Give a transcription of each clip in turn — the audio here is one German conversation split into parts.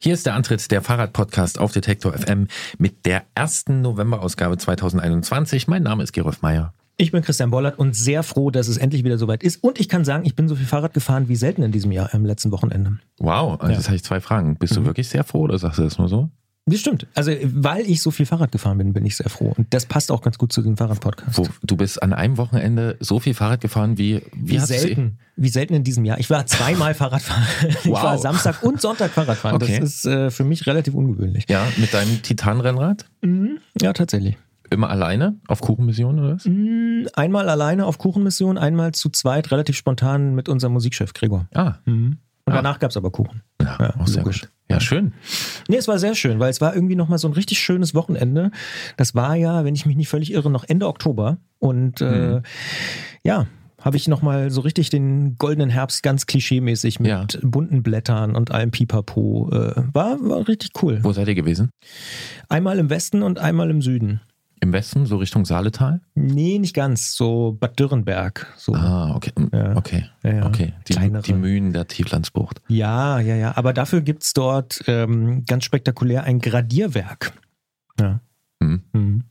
Hier ist der Antritt der Fahrradpodcast auf Detektor FM mit der ersten Novemberausgabe 2021. Mein Name ist Gerolf Meyer. Ich bin Christian Bollert und sehr froh, dass es endlich wieder soweit ist. Und ich kann sagen, ich bin so viel Fahrrad gefahren wie selten in diesem Jahr, am letzten Wochenende. Wow, also Ja. jetzt habe ich zwei Fragen. Bist du Mhm. wirklich sehr froh oder sagst du das nur so? Das stimmt. Also, weil ich so viel Fahrrad gefahren bin, bin ich sehr froh. Und das passt auch ganz gut zu diesem Fahrradpodcast. Wo, du bist an einem Wochenende so viel Fahrrad gefahren wie, wie, Wie selten. Wie selten in diesem Jahr. Ich war zweimal Fahrradfahren. Ich Wow. war Samstag und Sonntag Fahrradfahren. Okay. Das ist äh, für mich relativ ungewöhnlich. Ja, mit deinem Titanrennrad? Mhm. Ja, tatsächlich. Immer alleine auf Kuchenmission oder was? Mhm. Einmal alleine auf Kuchenmission, einmal zu zweit, relativ spontan mit unserem Musikchef Gregor. Ah, Mhm. Und Ah. danach gab es aber Kuchen. ja, Ja, auch sehr logisch. gut. Ja, schön. Nee, es war sehr schön, weil es war irgendwie nochmal so ein richtig schönes Wochenende. Das war ja, wenn ich mich nicht völlig irre, noch Ende Oktober. Und äh, Mhm. ja, habe ich nochmal so richtig den goldenen Herbst ganz klischeemäßig mit Ja. bunten Blättern und allem Pipapo. Äh, war, war richtig cool. Wo seid ihr gewesen? Einmal im Westen und einmal im Süden. Im Westen, so Richtung Saaletal? Nee, nicht ganz. So Bad Dürrenberg. So. Ah, okay. Ja. Okay. Ja, ja. Okay. Die, Kleinere. die Mühen der Tieflandsbucht. Ja, ja, ja. Aber dafür gibt's dort ähm, ganz spektakulär ein Gradierwerk. Ja. Hm. Mhm.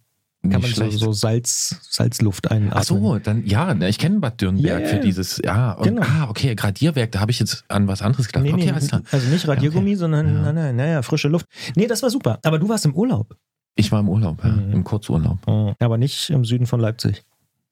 Kann man so, so Salz, Salzluft einatmen. Ach so, dann ja, ich kenne Bad Dürrenberg ja, für dieses, ja, und, Genau. ah, okay, Gradierwerk, da habe ich jetzt an was anderes gedacht. Nee, okay, nee, also nicht Radiergummi, Ja, sondern Ja. nein, nein, naja, frische Luft. Nee, das war super. Aber du warst im Urlaub. Ich war im Urlaub, ja, Mhm. im Kurzurlaub, Aber nicht im Süden von Leipzig.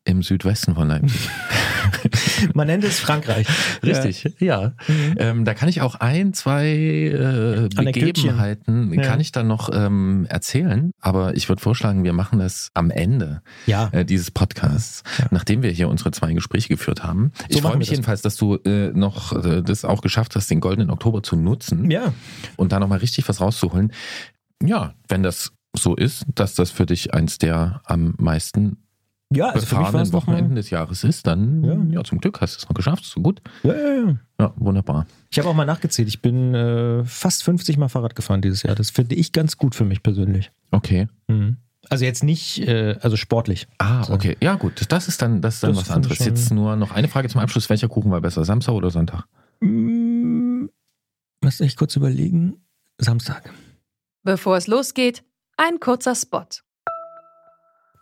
im Südwesten von Leipzig. Man nennt es Frankreich. Richtig, ja. Mhm. Ähm, da kann ich auch ein, zwei äh. Begebenheiten, Ja. kann ich dann noch ähm, erzählen. Aber ich würde vorschlagen, wir machen das am Ende Ja. äh, dieses Podcasts, Ja. nachdem wir hier unsere zwei Gespräche geführt haben. ich machen freue mich jedenfalls, dass du äh, noch äh, das auch geschafft hast, den goldenen Oktober zu nutzen. Ja. und da nochmal richtig was rauszuholen. Ja, wenn das so ist, dass das für dich eins der am meisten Ja, also für mich war befahrenen Wochenenden mal, des Jahres ist, dann Ja. ja. zum Glück hast du es noch geschafft. Ist so gut. ja, ja, ja. Ja, wunderbar. Ich habe auch mal nachgezählt. Ich bin äh, fast 50 Mal Fahrrad gefahren dieses Jahr. Das finde ich ganz gut für mich persönlich. Okay. Mhm. Also jetzt nicht, äh, also sportlich. Ah, So. okay. Ja, gut. Das ist dann, das ist dann Das was ich anderes. Jetzt nur noch eine Frage zum Abschluss. Welcher Kuchen war besser? Samstag oder Sonntag? Mm, Lass mich kurz überlegen. Samstag. Bevor es losgeht, ein kurzer Spot.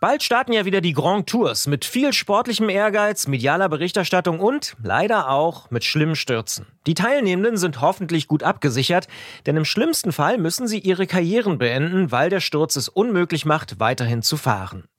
Bald starten ja wieder die Grand Tours mit viel sportlichem Ehrgeiz, medialer Berichterstattung und leider auch mit schlimmen Stürzen. Die Teilnehmenden sind hoffentlich gut abgesichert, denn im schlimmsten Fall müssen sie ihre Karrieren beenden, weil der Sturz es unmöglich macht, weiterhin zu fahren.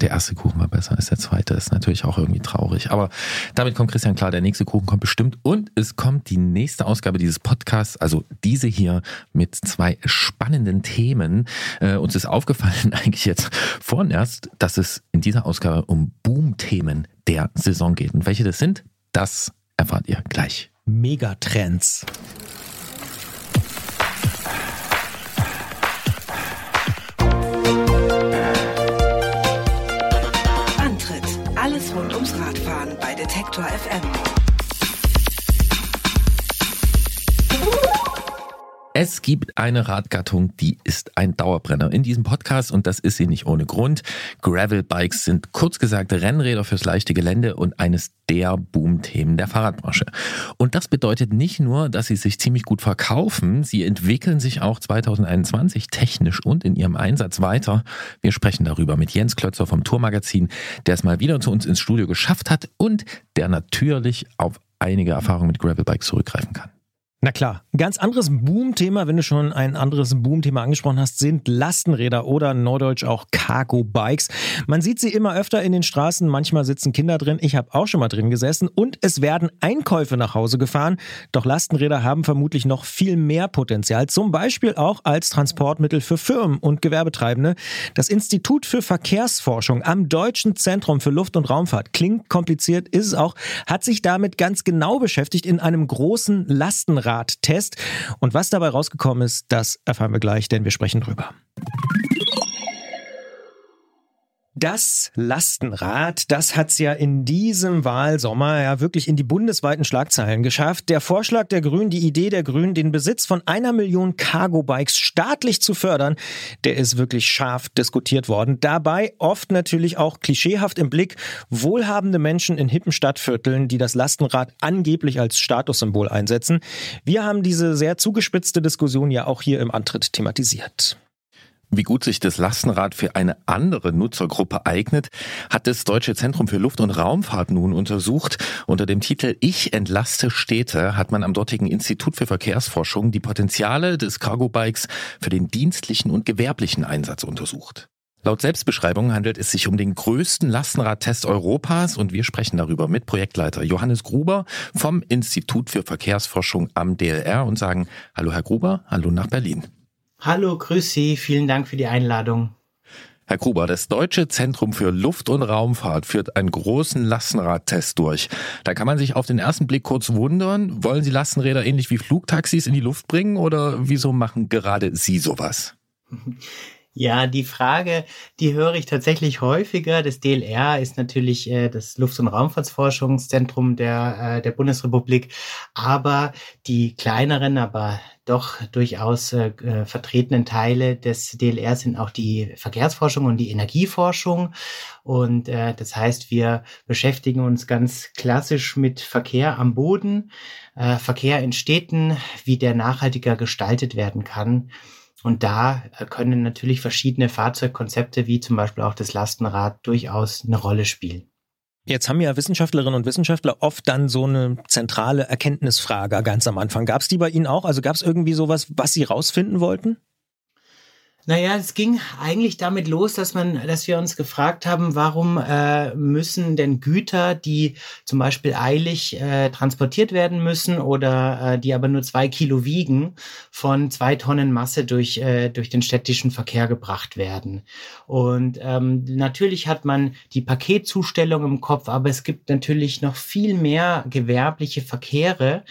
Der erste Kuchen war besser als der zweite. Ist natürlich auch irgendwie traurig. Aber damit kommt Christian klar. Der nächste Kuchen kommt bestimmt. Und es kommt die nächste Ausgabe dieses Podcasts, also diese hier mit zwei spannenden Themen. Äh, uns ist aufgefallen eigentlich jetzt vorhin erst, dass es in dieser Ausgabe um Boom-Themen der Saison geht. Und welche das sind, das erfahrt ihr gleich. Megatrends. Detektor FM. Es gibt eine Radgattung, die ist ein Dauerbrenner in diesem Podcast und das ist sie nicht ohne Grund. Gravel-Bikes sind kurz gesagt Rennräder fürs leichte Gelände und eines der Boom-Themen der Fahrradbranche. Und das bedeutet nicht nur, dass sie sich ziemlich gut verkaufen, sie entwickeln sich auch 2021 technisch und in ihrem Einsatz weiter. Wir sprechen darüber mit Jens Klötzer vom Tourmagazin, der es mal wieder zu uns ins Studio geschafft hat und der natürlich auf einige Erfahrungen mit Gravel-Bikes zurückgreifen kann. Na klar. Ganz anderes Boom-Thema, wenn du schon ein anderes Boom-Thema angesprochen hast, sind Lastenräder oder neudeutsch auch Cargo-Bikes. Man sieht sie immer öfter in den Straßen, manchmal sitzen Kinder drin, ich habe auch schon mal drin gesessen und es werden Einkäufe nach Hause gefahren. Doch Lastenräder haben vermutlich noch viel mehr Potenzial, zum Beispiel auch als Transportmittel für Firmen und Gewerbetreibende. Das Institut für Verkehrsforschung am Deutschen Zentrum für Luft- und Raumfahrt, klingt kompliziert, ist es auch, hat sich damit ganz genau beschäftigt in einem großen Lastenrad Lastenradtest. Und was dabei rausgekommen ist, das erfahren wir gleich, denn wir sprechen drüber. Das Lastenrad, das hat's ja in diesem Wahlsommer ja wirklich in die bundesweiten Schlagzeilen geschafft. Der Vorschlag der Grünen, die Idee der Grünen, den Besitz von einer Million Cargo-Bikes staatlich zu fördern, der ist wirklich scharf diskutiert worden. Dabei oft natürlich auch klischeehaft im Blick wohlhabende Menschen in hippen Stadtvierteln, die das Lastenrad angeblich als Statussymbol einsetzen. Wir haben diese sehr zugespitzte Diskussion ja auch hier im Antritt thematisiert. Wie gut sich das Lastenrad für eine andere Nutzergruppe eignet, hat das Deutsche Zentrum für Luft- und Raumfahrt nun untersucht. Unter dem Titel Ich entlaste Städte hat man am dortigen Institut für Verkehrsforschung die Potenziale des Cargo-Bikes für den dienstlichen und gewerblichen Einsatz untersucht. Laut Selbstbeschreibung handelt es sich um den größten Lastenradtest Europas und wir sprechen darüber mit Projektleiter Johannes Gruber vom Institut für Verkehrsforschung am DLR und sagen Hallo Herr Gruber, hallo nach Berlin. Hallo, grüß Sie, vielen Dank für die Einladung. Herr Gruber, das Deutsche Zentrum für Luft- und Raumfahrt führt einen großen Lastenradtest durch. Da kann man sich auf den ersten Blick kurz wundern, wollen Sie Lastenräder ähnlich wie Flugtaxis in die Luft bringen oder wieso machen gerade Sie sowas? Ja, die Frage, die höre ich tatsächlich häufiger. Das DLR ist natürlich äh, das Luft- und Raumfahrtsforschungszentrum der, äh, der Bundesrepublik, aber die kleineren, aber doch durchaus äh, äh vertretenen Teile des DLR sind auch die Verkehrsforschung und die Energieforschung. Und äh, das heißt, wir beschäftigen uns ganz klassisch mit Verkehr am Boden, äh, Verkehr in Städten, wie der nachhaltiger gestaltet werden kann. Und da können natürlich verschiedene Fahrzeugkonzepte wie zum Beispiel auch das Lastenrad durchaus eine Rolle spielen. Jetzt haben ja Wissenschaftlerinnen und Wissenschaftler oft dann so eine zentrale Erkenntnisfrage ganz am Anfang. Gab es die bei Ihnen auch? Also gab es irgendwie sowas, was Sie rausfinden wollten? Naja, es ging eigentlich damit los, dass man, dass wir uns gefragt haben, warum äh, müssen denn Güter, die zum Beispiel eilig äh, transportiert werden müssen oder äh, die aber nur zwei Kilo wiegen, von zwei Tonnen Masse durch, äh, durch den städtischen Verkehr gebracht werden. Und ähm, natürlich hat man die Paketzustellung im Kopf, aber es gibt natürlich noch viel mehr gewerbliche Verkehre.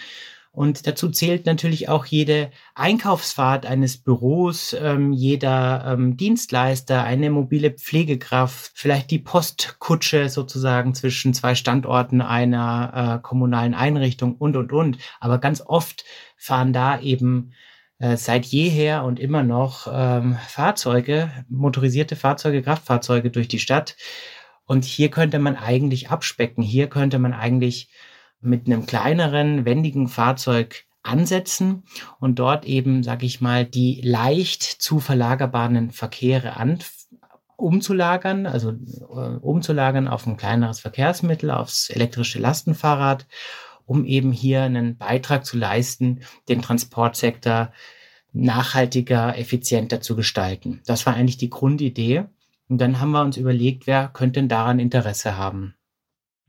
Und dazu zählt natürlich auch jede Einkaufsfahrt eines Büros, ähm, jeder ähm, Dienstleister, eine mobile Pflegekraft, vielleicht die Postkutsche sozusagen zwischen zwei Standorten einer äh, kommunalen Einrichtung und, und, und. Aber ganz oft fahren da eben äh, seit jeher und immer noch ähm, Fahrzeuge, motorisierte Fahrzeuge, Kraftfahrzeuge durch die Stadt. Und hier könnte man eigentlich abspecken. Hier könnte man eigentlich mit einem kleineren, wendigen Fahrzeug ansetzen und dort eben, sag ich mal, die leicht zu verlagerbaren Verkehre an, umzulagern, also äh, umzulagern auf ein kleineres Verkehrsmittel, aufs elektrische Lastenfahrrad, um eben hier einen Beitrag zu leisten, den Transportsektor nachhaltiger, effizienter zu gestalten. Das war eigentlich die Grundidee. Und dann haben wir uns überlegt, wer könnte denn daran Interesse haben.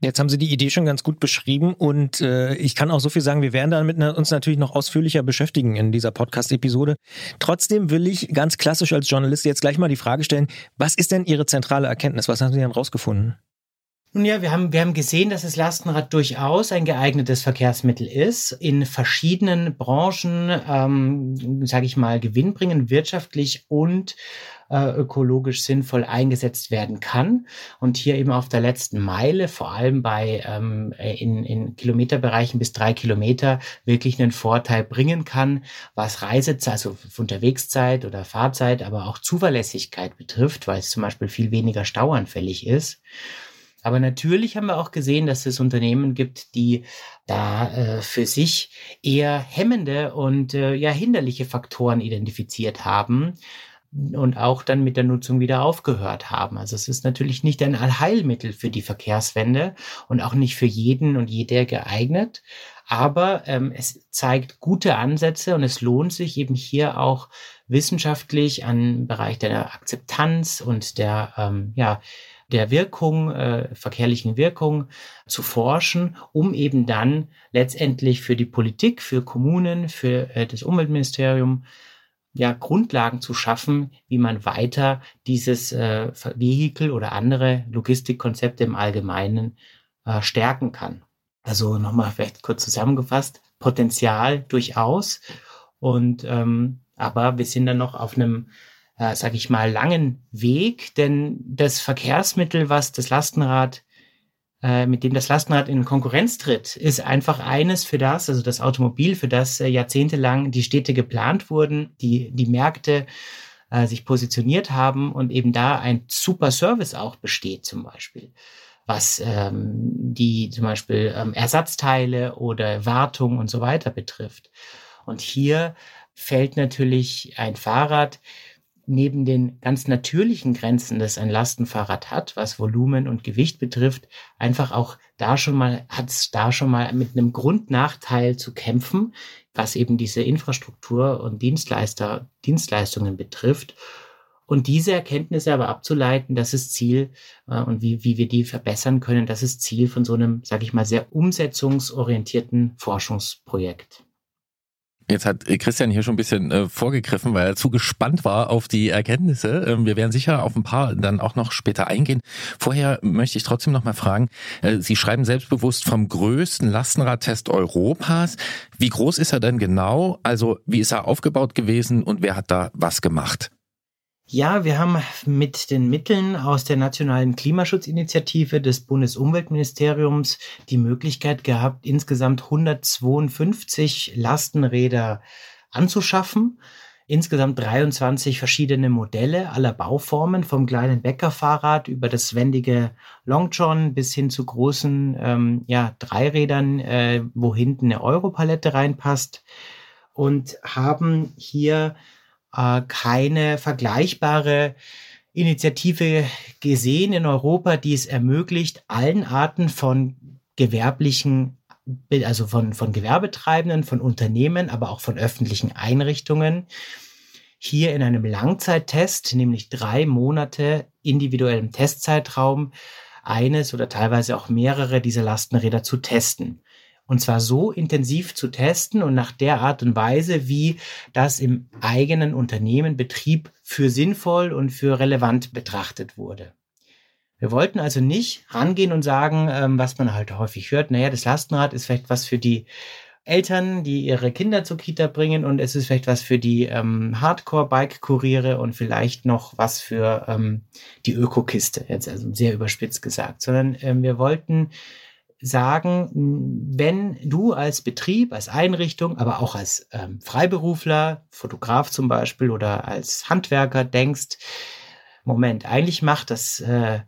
Jetzt haben Sie die Idee schon ganz gut beschrieben und äh, ich kann auch so viel sagen, wir werden damit uns natürlich noch ausführlicher beschäftigen in dieser Podcast-Episode. Trotzdem will ich ganz klassisch als Journalist jetzt gleich mal die Frage stellen, was ist denn Ihre zentrale Erkenntnis? Was haben Sie denn rausgefunden? Nun ja, wir haben, wir haben gesehen, dass das Lastenrad durchaus ein geeignetes Verkehrsmittel ist, in verschiedenen Branchen, ähm, sage ich mal, gewinnbringend, wirtschaftlich und äh, ökologisch sinnvoll eingesetzt werden kann. Und hier eben auf der letzten Meile, vor allem bei ähm, in, in Kilometerbereichen bis drei Kilometer, wirklich einen Vorteil bringen kann, was Reisezeit, also Unterwegszeit oder Fahrzeit, aber auch Zuverlässigkeit betrifft, weil es zum Beispiel viel weniger stauanfällig ist. Aber natürlich haben wir auch gesehen, dass es Unternehmen gibt, die da äh, für sich eher hemmende und äh, ja hinderliche Faktoren identifiziert haben und auch dann mit der Nutzung wieder aufgehört haben. Also es ist natürlich nicht ein Allheilmittel für die Verkehrswende und auch nicht für jeden und jeder geeignet. Aber ähm, es zeigt gute Ansätze und es lohnt sich eben hier auch wissenschaftlich an Bereich der Akzeptanz und der ähm, ja der Wirkung, äh, verkehrlichen Wirkung zu forschen, um eben dann letztendlich für die Politik, für Kommunen, für äh, das Umweltministerium ja Grundlagen zu schaffen, wie man weiter dieses äh, Vehikel oder andere Logistikkonzepte im Allgemeinen äh, stärken kann. Also nochmal vielleicht kurz zusammengefasst. Potenzial durchaus. Und ähm, aber wir sind dann noch auf einem, äh, sage ich mal, langen Weg, denn das Verkehrsmittel, was das Lastenrad äh, mit dem das Lastenrad in Konkurrenz tritt, ist einfach eines für das, also das Automobil, für das äh, jahrzehntelang die Städte geplant wurden, die, die Märkte äh, sich positioniert haben und eben da ein super Service auch besteht zum Beispiel was ähm, die zum Beispiel ähm, Ersatzteile oder Wartung und so weiter betrifft. Und hier fällt natürlich ein Fahrrad neben den ganz natürlichen Grenzen, das ein Lastenfahrrad hat, was Volumen und Gewicht betrifft, einfach auch da schon mal, hat es da schon mal mit einem Grundnachteil zu kämpfen, was eben diese Infrastruktur und Dienstleister, Dienstleistungen betrifft. Und diese Erkenntnisse aber abzuleiten, das ist Ziel äh, und wie, wie wir die verbessern können, das ist Ziel von so einem, sage ich mal, sehr umsetzungsorientierten Forschungsprojekt. Jetzt hat Christian hier schon ein bisschen äh, vorgegriffen, weil er zu gespannt war auf die Erkenntnisse. Ähm, wir werden sicher auf ein paar dann auch noch später eingehen. Vorher möchte ich trotzdem noch mal fragen, äh, Sie schreiben selbstbewusst vom größten Lastenradtest Europas. Wie groß ist er denn genau? Also wie ist er aufgebaut gewesen und wer hat da was gemacht? Ja, wir haben mit den Mitteln aus der Nationalen Klimaschutzinitiative des Bundesumweltministeriums die Möglichkeit gehabt, insgesamt 152 Lastenräder anzuschaffen. Insgesamt 23 verschiedene Modelle aller Bauformen, vom kleinen Bäckerfahrrad über das wendige Long John bis hin zu großen ähm, ja, Dreirädern, äh, wo hinten eine Europalette reinpasst. Und haben hier äh, keine vergleichbare Initiative gesehen in Europa, die es ermöglicht, allen Arten von gewerblichen, also von, von Gewerbetreibenden, von Unternehmen, aber auch von öffentlichen Einrichtungen, hier in einem Langzeittest, nämlich drei Monate individuellem Testzeitraum, eines oder teilweise auch mehrere dieser Lastenräder zu testen. Und zwar so intensiv zu testen und nach der Art und Weise, wie das im eigenen Unternehmen, Betrieb für sinnvoll und für relevant betrachtet wurde. Wir wollten also nicht rangehen und sagen, ähm, was man halt häufig hört, naja, das Lastenrad ist vielleicht was für die Eltern, die ihre Kinder zur Kita bringen und es ist vielleicht was für die ähm, Hardcore-Bike-Kuriere und vielleicht noch was für ähm, die Ökokiste, jetzt also sehr überspitzt gesagt, sondern ähm, wir wollten sagen, wenn du als Betrieb, als Einrichtung, aber auch als ähm, Freiberufler, Fotograf zum Beispiel oder als Handwerker denkst, Moment, eigentlich macht das, äh,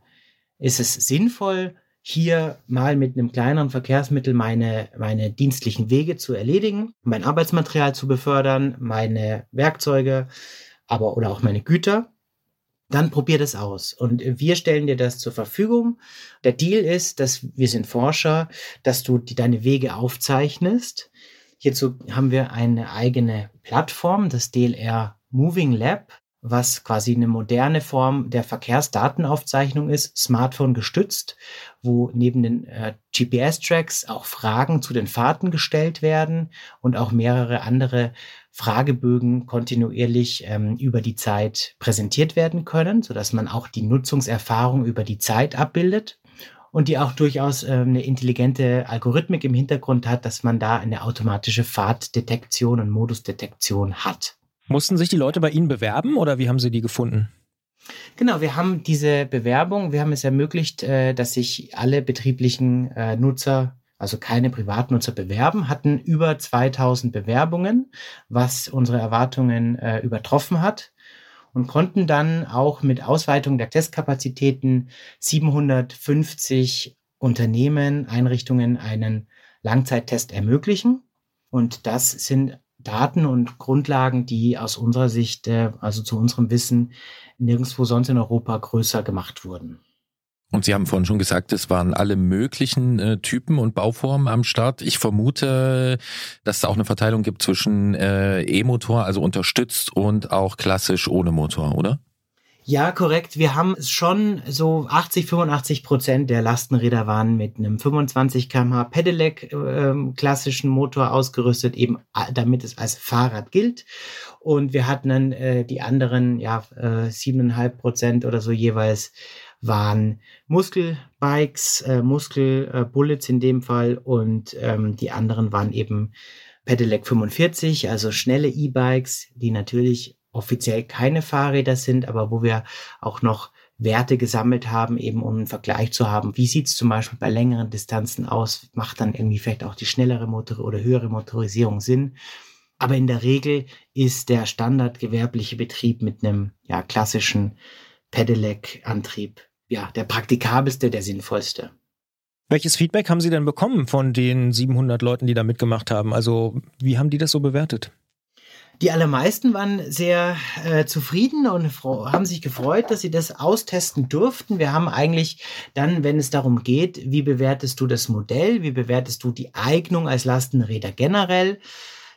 ist es sinnvoll, hier mal mit einem kleineren Verkehrsmittel meine, meine dienstlichen Wege zu erledigen, mein Arbeitsmaterial zu befördern, meine Werkzeuge, aber oder auch meine Güter dann probier das aus. Und wir stellen dir das zur Verfügung. Der Deal ist, dass wir sind Forscher, dass du die, deine Wege aufzeichnest. Hierzu haben wir eine eigene Plattform, das DLR Moving Lab, was quasi eine moderne Form der Verkehrsdatenaufzeichnung ist, Smartphone gestützt, wo neben den äh, GPS-Tracks auch Fragen zu den Fahrten gestellt werden und auch mehrere andere Fragebögen kontinuierlich ähm, über die Zeit präsentiert werden können, so dass man auch die Nutzungserfahrung über die Zeit abbildet und die auch durchaus äh, eine intelligente Algorithmik im Hintergrund hat, dass man da eine automatische Fahrtdetektion und Modusdetektion hat. Mussten sich die Leute bei Ihnen bewerben oder wie haben Sie die gefunden? Genau, wir haben diese Bewerbung, wir haben es ermöglicht, äh, dass sich alle betrieblichen äh, Nutzer also keine Privatnutzer bewerben, hatten über 2000 Bewerbungen, was unsere Erwartungen äh, übertroffen hat und konnten dann auch mit Ausweitung der Testkapazitäten 750 Unternehmen, Einrichtungen einen Langzeittest ermöglichen. Und das sind Daten und Grundlagen, die aus unserer Sicht, äh, also zu unserem Wissen, nirgendwo sonst in Europa größer gemacht wurden. Und Sie haben vorhin schon gesagt, es waren alle möglichen äh, Typen und Bauformen am Start. Ich vermute, dass es auch eine Verteilung gibt zwischen äh, E-Motor, also unterstützt und auch klassisch ohne Motor, oder? Ja, korrekt. Wir haben schon so 80, 85 Prozent der Lastenräder waren mit einem 25 kmh Pedelec äh, klassischen Motor ausgerüstet, eben damit es als Fahrrad gilt. Und wir hatten dann äh, die anderen, ja, äh, siebeneinhalb äh, Prozent oder so jeweils waren Muskelbikes, äh, Muskelbullets in dem Fall und ähm, die anderen waren eben Pedelec 45, also schnelle E-Bikes, die natürlich offiziell keine Fahrräder sind, aber wo wir auch noch Werte gesammelt haben, eben um einen Vergleich zu haben. Wie sieht es zum Beispiel bei längeren Distanzen aus? Macht dann irgendwie vielleicht auch die schnellere Motor oder höhere Motorisierung Sinn? Aber in der Regel ist der standardgewerbliche Betrieb mit einem ja, klassischen Pedelec-Antrieb ja der praktikabelste, der sinnvollste. Welches Feedback haben Sie denn bekommen von den 700 Leuten, die da mitgemacht haben? Also wie haben die das so bewertet? Die allermeisten waren sehr äh, zufrieden und haben sich gefreut, dass sie das austesten durften. Wir haben eigentlich dann, wenn es darum geht, wie bewertest du das Modell, wie bewertest du die Eignung als Lastenräder generell,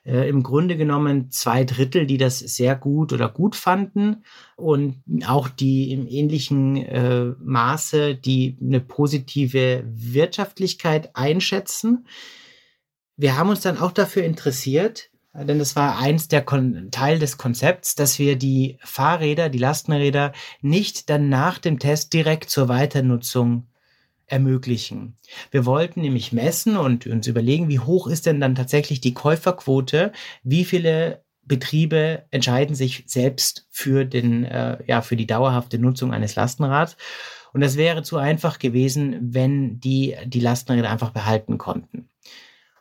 äh, im Grunde genommen zwei Drittel, die das sehr gut oder gut fanden und auch die im ähnlichen äh, Maße, die eine positive Wirtschaftlichkeit einschätzen. Wir haben uns dann auch dafür interessiert, denn das war eins der Kon Teil des Konzepts, dass wir die Fahrräder, die Lastenräder nicht dann nach dem Test direkt zur Weiternutzung ermöglichen. Wir wollten nämlich messen und uns überlegen, wie hoch ist denn dann tatsächlich die Käuferquote, wie viele Betriebe entscheiden sich selbst für den äh, ja für die dauerhafte Nutzung eines Lastenrads und das wäre zu einfach gewesen, wenn die die Lastenräder einfach behalten konnten.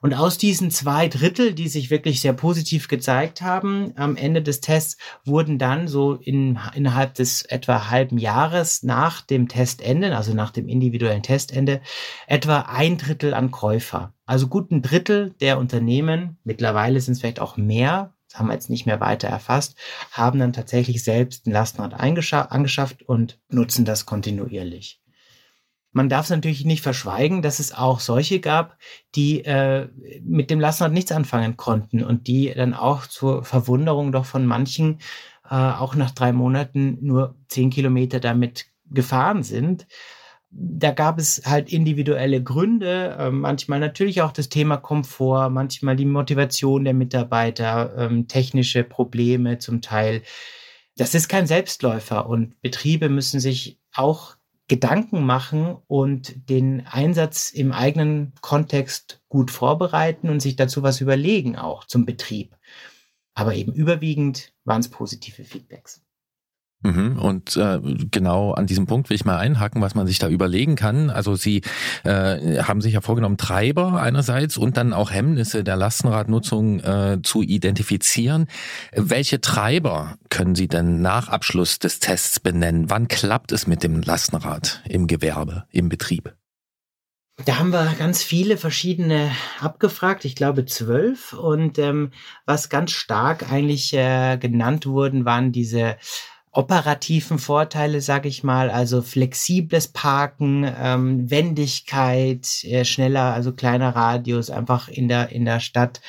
Und aus diesen zwei Drittel, die sich wirklich sehr positiv gezeigt haben, am Ende des Tests wurden dann so in, innerhalb des etwa halben Jahres nach dem Testende, also nach dem individuellen Testende, etwa ein Drittel an Käufer. Also gut ein Drittel der Unternehmen, mittlerweile sind es vielleicht auch mehr, das haben wir jetzt nicht mehr weiter erfasst, haben dann tatsächlich selbst ein Lastenrad angeschafft und nutzen das kontinuierlich. Man darf es natürlich nicht verschweigen, dass es auch solche gab, die äh, mit dem Lastenrad nichts anfangen konnten und die dann auch zur Verwunderung doch von manchen äh, auch nach drei Monaten nur zehn Kilometer damit gefahren sind. Da gab es halt individuelle Gründe, äh, manchmal natürlich auch das Thema Komfort, manchmal die Motivation der Mitarbeiter, ähm, technische Probleme zum Teil. Das ist kein Selbstläufer und Betriebe müssen sich auch Gedanken machen und den Einsatz im eigenen Kontext gut vorbereiten und sich dazu was überlegen, auch zum Betrieb. Aber eben überwiegend waren es positive Feedbacks. Mhm. Und äh, genau an diesem Punkt will ich mal einhaken, was man sich da überlegen kann. Also Sie äh, haben sich ja vorgenommen, Treiber einerseits und dann auch Hemmnisse der Lastenradnutzung äh, zu identifizieren. Welche Treiber können Sie denn nach Abschluss des Tests benennen? Wann klappt es mit dem Lastenrad im Gewerbe, im Betrieb? Da haben wir ganz viele verschiedene abgefragt, ich glaube zwölf. Und ähm, was ganz stark eigentlich äh, genannt wurden, waren diese operativen Vorteile, sage ich mal, also flexibles Parken, ähm, Wendigkeit, äh, schneller, also kleiner Radius, einfach in der in der Stadt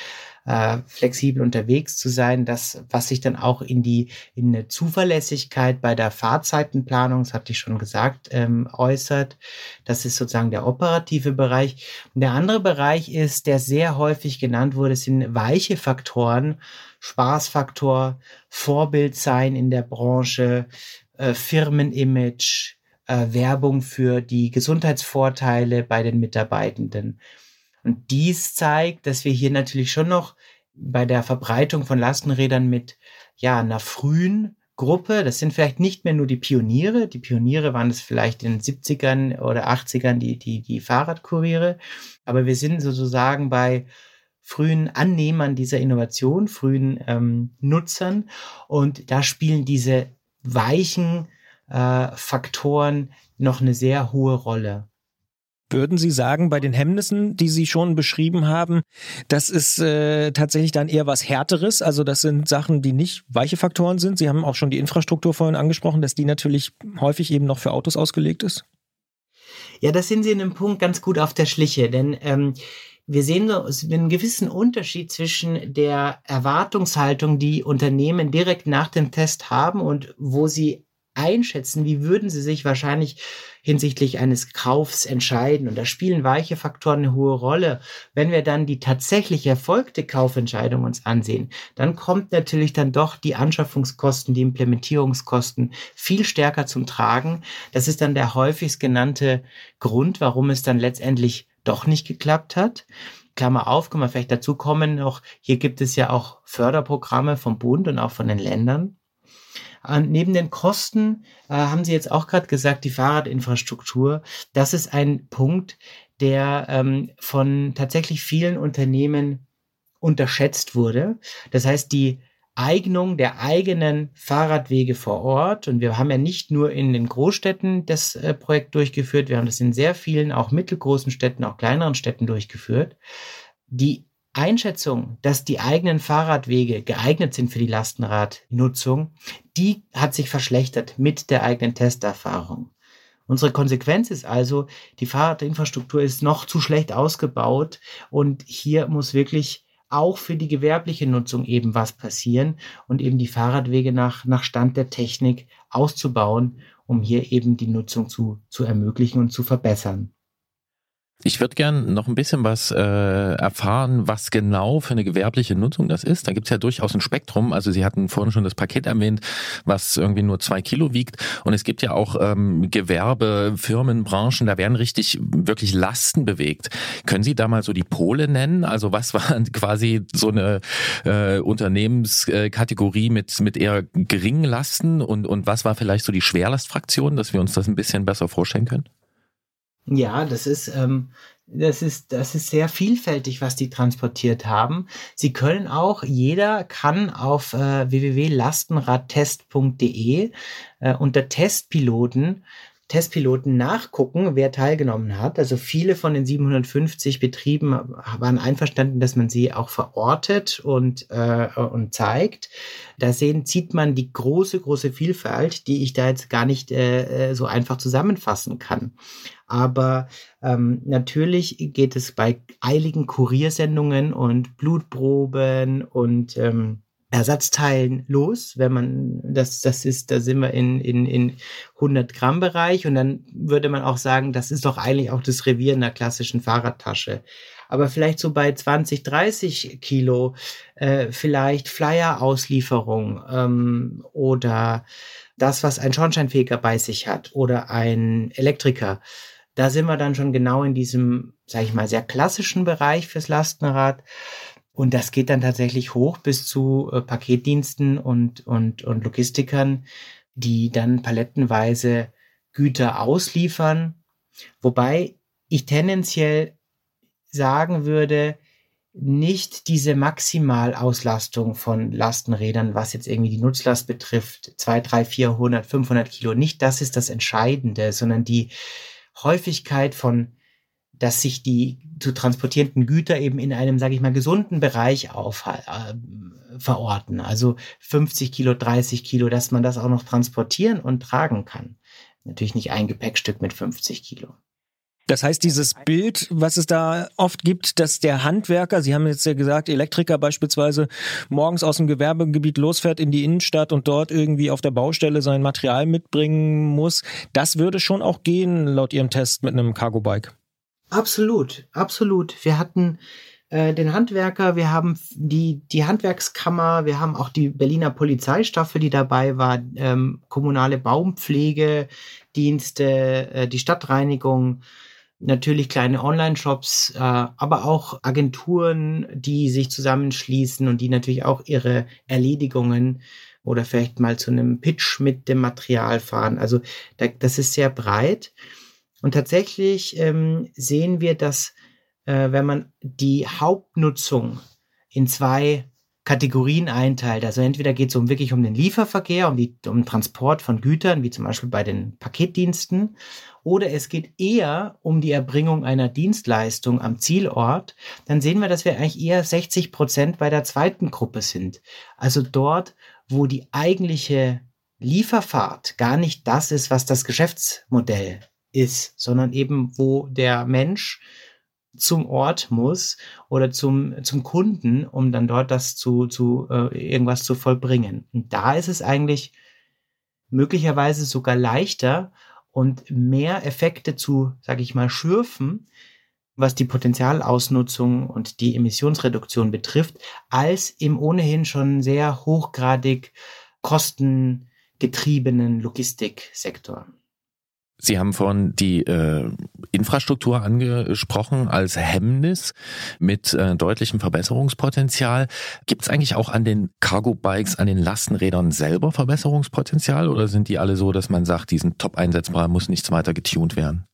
äh, flexibel unterwegs zu sein, das, was sich dann auch in die in eine Zuverlässigkeit bei der Fahrzeitenplanung, das hatte ich schon gesagt, ähm, äußert. Das ist sozusagen der operative Bereich. Und der andere Bereich ist, der sehr häufig genannt wurde, sind weiche Faktoren, Spaßfaktor, Vorbild sein in der Branche, äh, Firmenimage, äh, Werbung für die Gesundheitsvorteile bei den Mitarbeitenden. Und dies zeigt, dass wir hier natürlich schon noch bei der Verbreitung von Lastenrädern mit ja einer frühen Gruppe, das sind vielleicht nicht mehr nur die Pioniere, die Pioniere waren es vielleicht in den 70ern oder 80ern die, die, die Fahrradkuriere, aber wir sind sozusagen bei frühen Annehmern dieser Innovation, frühen ähm, Nutzern. Und da spielen diese weichen äh, Faktoren noch eine sehr hohe Rolle. Würden Sie sagen, bei den Hemmnissen, die Sie schon beschrieben haben, das ist äh, tatsächlich dann eher was Härteres? Also das sind Sachen, die nicht weiche Faktoren sind. Sie haben auch schon die Infrastruktur vorhin angesprochen, dass die natürlich häufig eben noch für Autos ausgelegt ist. Ja, das sind Sie in einem Punkt ganz gut auf der Schliche, denn ähm, wir sehen einen gewissen Unterschied zwischen der Erwartungshaltung, die Unternehmen direkt nach dem Test haben und wo sie einschätzen, wie würden sie sich wahrscheinlich hinsichtlich eines Kaufs entscheiden. Und da spielen weiche Faktoren eine hohe Rolle. Wenn wir dann die tatsächlich erfolgte Kaufentscheidung uns ansehen, dann kommt natürlich dann doch die Anschaffungskosten, die Implementierungskosten viel stärker zum Tragen. Das ist dann der häufigst genannte Grund, warum es dann letztendlich doch nicht geklappt hat. Klammer auf, können wir vielleicht dazu kommen noch, hier gibt es ja auch Förderprogramme vom Bund und auch von den Ländern. Und neben den Kosten äh, haben Sie jetzt auch gerade gesagt, die Fahrradinfrastruktur. Das ist ein Punkt, der ähm, von tatsächlich vielen Unternehmen unterschätzt wurde. Das heißt, die Eignung der eigenen Fahrradwege vor Ort. Und wir haben ja nicht nur in den Großstädten das äh, Projekt durchgeführt, wir haben das in sehr vielen, auch mittelgroßen Städten, auch kleineren Städten durchgeführt. Die Einschätzung, dass die eigenen Fahrradwege geeignet sind für die Lastenradnutzung, die hat sich verschlechtert mit der eigenen Testerfahrung. Unsere Konsequenz ist also, die Fahrradinfrastruktur ist noch zu schlecht ausgebaut und hier muss wirklich auch für die gewerbliche Nutzung eben was passieren und eben die Fahrradwege nach, nach Stand der Technik auszubauen, um hier eben die Nutzung zu, zu ermöglichen und zu verbessern. Ich würde gern noch ein bisschen was äh, erfahren, was genau für eine gewerbliche Nutzung das ist. Da gibt's ja durchaus ein Spektrum. Also Sie hatten vorhin schon das Paket erwähnt, was irgendwie nur zwei Kilo wiegt. Und es gibt ja auch ähm, Gewerbe, Firmen, Branchen, da werden richtig wirklich Lasten bewegt. Können Sie da mal so die Pole nennen? Also was war quasi so eine äh, Unternehmenskategorie mit, mit eher geringen Lasten und, und was war vielleicht so die Schwerlastfraktion, dass wir uns das ein bisschen besser vorstellen können? Ja, das ist, ähm, das ist, das ist sehr vielfältig, was die transportiert haben. Sie können auch, jeder kann auf äh, www.lastenradtest.de äh, unter Testpiloten Testpiloten nachgucken, wer teilgenommen hat. Also viele von den 750 Betrieben waren einverstanden, dass man sie auch verortet und, äh, und zeigt. Da sehen, sieht man die große, große Vielfalt, die ich da jetzt gar nicht äh, äh so einfach zusammenfassen kann. Aber ähm, natürlich geht es bei eiligen Kuriersendungen und Blutproben und ähm, Ersatzteilen los, wenn man das, das ist, da sind wir in, in, in 100 Gramm Bereich und dann würde man auch sagen, das ist doch eigentlich auch das Revier in der klassischen Fahrradtasche. Aber vielleicht so bei 20, 30 Kilo, äh, vielleicht Flyer-Auslieferung ähm, oder das, was ein Schornsteinfeger bei sich hat oder ein Elektriker da sind wir dann schon genau in diesem, sage ich mal, sehr klassischen Bereich fürs Lastenrad. Und das geht dann tatsächlich hoch bis zu äh, Paketdiensten und, und, und Logistikern, die dann palettenweise Güter ausliefern. Wobei ich tendenziell sagen würde, nicht diese Maximalauslastung von Lastenrädern, was jetzt irgendwie die Nutzlast betrifft, 2, 3, 400, 500 Kilo, nicht das ist das Entscheidende, sondern die, Häufigkeit von, dass sich die zu transportierenden Güter eben in einem, sage ich mal, gesunden Bereich auf, äh, verorten. Also 50 Kilo, 30 Kilo, dass man das auch noch transportieren und tragen kann. Natürlich nicht ein Gepäckstück mit 50 Kilo. Das heißt, dieses Bild, was es da oft gibt, dass der Handwerker, Sie haben jetzt ja gesagt, Elektriker beispielsweise, morgens aus dem Gewerbegebiet losfährt in die Innenstadt und dort irgendwie auf der Baustelle sein Material mitbringen muss, das würde schon auch gehen, laut Ihrem Test mit einem Cargo-Bike. Absolut, absolut. Wir hatten äh, den Handwerker, wir haben die, die Handwerkskammer, wir haben auch die Berliner Polizeistaffel, die dabei war, ähm, kommunale Baumpflegedienste, äh, die Stadtreinigung, natürlich kleine Online-Shops, äh, aber auch Agenturen, die sich zusammenschließen und die natürlich auch ihre Erledigungen oder vielleicht mal zu einem Pitch mit dem Material fahren. Also da, das ist sehr breit. Und tatsächlich ähm, sehen wir, dass äh, wenn man die Hauptnutzung in zwei Kategorien einteilt. Also entweder geht es um wirklich um den Lieferverkehr, um, die, um den Transport von Gütern, wie zum Beispiel bei den Paketdiensten, oder es geht eher um die Erbringung einer Dienstleistung am Zielort, dann sehen wir, dass wir eigentlich eher 60 Prozent bei der zweiten Gruppe sind. Also dort, wo die eigentliche Lieferfahrt gar nicht das ist, was das Geschäftsmodell ist, sondern eben wo der Mensch zum Ort muss oder zum, zum Kunden, um dann dort das zu, zu äh, irgendwas zu vollbringen. Und da ist es eigentlich möglicherweise sogar leichter und mehr Effekte zu, sage ich mal, schürfen, was die Potenzialausnutzung und die Emissionsreduktion betrifft, als im ohnehin schon sehr hochgradig kostengetriebenen Logistiksektor. Sie haben vorhin die äh, Infrastruktur angesprochen als Hemmnis mit äh, deutlichem Verbesserungspotenzial. Gibt es eigentlich auch an den Cargo-Bikes, an den Lastenrädern selber Verbesserungspotenzial oder sind die alle so, dass man sagt, die sind top einsetzbar, muss nichts weiter getuned werden?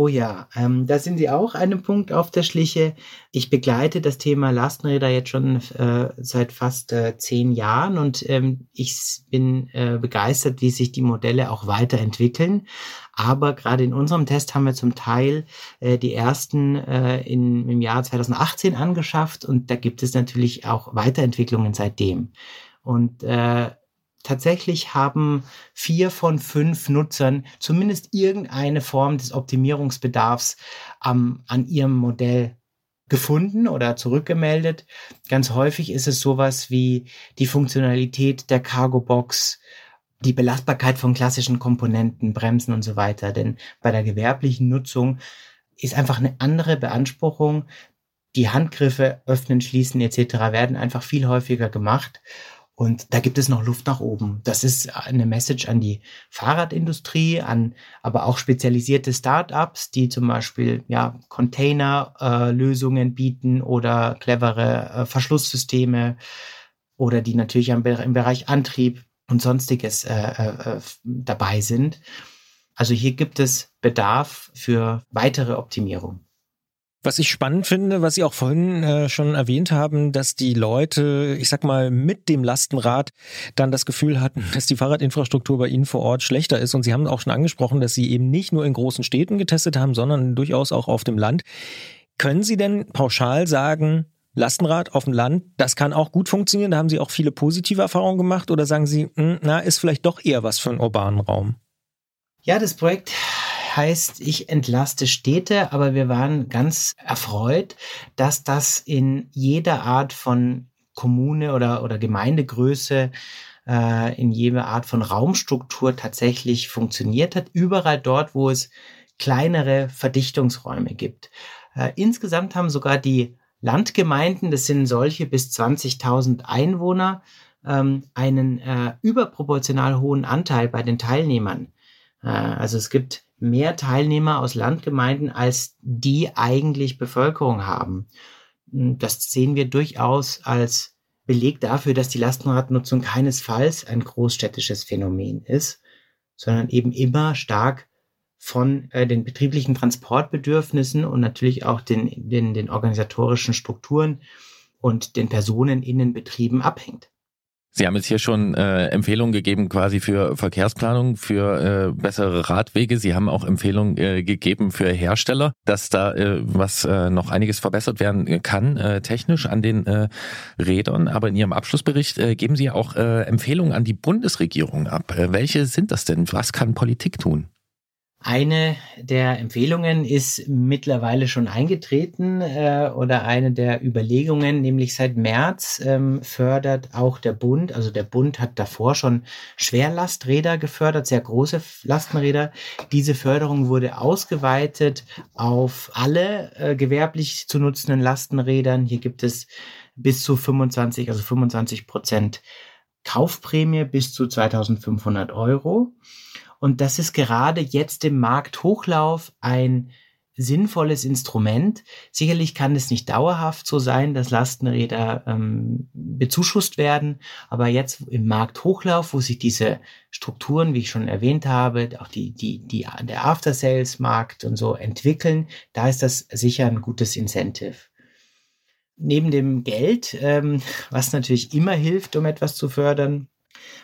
Oh ja, ähm, da sind Sie auch einen Punkt auf der Schliche. Ich begleite das Thema Lastenräder jetzt schon äh, seit fast äh, zehn Jahren und ähm, ich bin äh, begeistert, wie sich die Modelle auch weiterentwickeln. Aber gerade in unserem Test haben wir zum Teil äh, die ersten äh, in, im Jahr 2018 angeschafft und da gibt es natürlich auch Weiterentwicklungen seitdem. Und äh, tatsächlich haben vier von fünf Nutzern zumindest irgendeine Form des Optimierungsbedarfs ähm, an ihrem Modell gefunden oder zurückgemeldet. Ganz häufig ist es sowas wie die Funktionalität der Cargo Box, die Belastbarkeit von klassischen Komponenten, Bremsen und so weiter. Denn bei der gewerblichen Nutzung ist einfach eine andere Beanspruchung. Die Handgriffe öffnen, schließen etc. werden einfach viel häufiger gemacht. Und da gibt es noch Luft nach oben. Das ist eine Message an die Fahrradindustrie, an aber auch spezialisierte Startups, die zum Beispiel ja Container-Lösungen äh, bieten oder clevere äh, Verschlusssysteme oder die natürlich im, im Bereich Antrieb und sonstiges äh, äh, äh, dabei sind. Also hier gibt es Bedarf für weitere Optimierung. Was ich spannend finde, was Sie auch vorhin äh, schon erwähnt haben, dass die Leute, ich sag mal, mit dem Lastenrad dann das Gefühl hatten, dass die Fahrradinfrastruktur bei Ihnen vor Ort schlechter ist. Und Sie haben auch schon angesprochen, dass Sie eben nicht nur in großen Städten getestet haben, sondern durchaus auch auf dem Land. Können Sie denn pauschal sagen, Lastenrad auf dem Land, das kann auch gut funktionieren? Da haben Sie auch viele positive Erfahrungen gemacht? Oder sagen Sie, hm, na, ist vielleicht doch eher was für einen urbanen Raum? Ja, das Projekt heißt, ich entlaste Städte, aber wir waren ganz erfreut, dass das in jeder Art von Kommune oder, oder Gemeindegröße äh, in jeder Art von Raumstruktur tatsächlich funktioniert hat. Überall dort, wo es kleinere Verdichtungsräume gibt. Äh, insgesamt haben sogar die Landgemeinden, das sind solche bis 20.000 Einwohner, ähm, einen äh, überproportional hohen Anteil bei den Teilnehmern. Äh, also es gibt mehr Teilnehmer aus Landgemeinden, als die eigentlich Bevölkerung haben. Das sehen wir durchaus als Beleg dafür, dass die Lastenradnutzung keinesfalls ein großstädtisches Phänomen ist, sondern eben immer stark von äh, den betrieblichen Transportbedürfnissen und natürlich auch den, den, den organisatorischen Strukturen und den Personen in den Betrieben abhängt. Sie haben jetzt hier schon äh, Empfehlungen gegeben quasi für Verkehrsplanung, für äh, bessere Radwege. Sie haben auch Empfehlungen äh, gegeben für Hersteller, dass da äh, was äh, noch einiges verbessert werden kann, äh, technisch an den äh, Rädern. Aber in Ihrem Abschlussbericht äh, geben Sie auch äh, Empfehlungen an die Bundesregierung ab. Äh, welche sind das denn? Was kann Politik tun? Eine der Empfehlungen ist mittlerweile schon eingetreten äh, oder eine der Überlegungen, nämlich seit März ähm, fördert auch der Bund, also der Bund hat davor schon Schwerlasträder gefördert, sehr große Lastenräder. Diese Förderung wurde ausgeweitet auf alle äh, gewerblich zu nutzenden Lastenrädern. Hier gibt es bis zu 25, also 25 Prozent Kaufprämie bis zu 2500 Euro. Und das ist gerade jetzt im Markthochlauf ein sinnvolles Instrument. Sicherlich kann es nicht dauerhaft so sein, dass Lastenräder ähm, bezuschusst werden, aber jetzt im Markthochlauf, wo sich diese Strukturen, wie ich schon erwähnt habe, auch die, die, die, der After-Sales-Markt und so entwickeln, da ist das sicher ein gutes Incentive. Neben dem Geld, ähm, was natürlich immer hilft, um etwas zu fördern,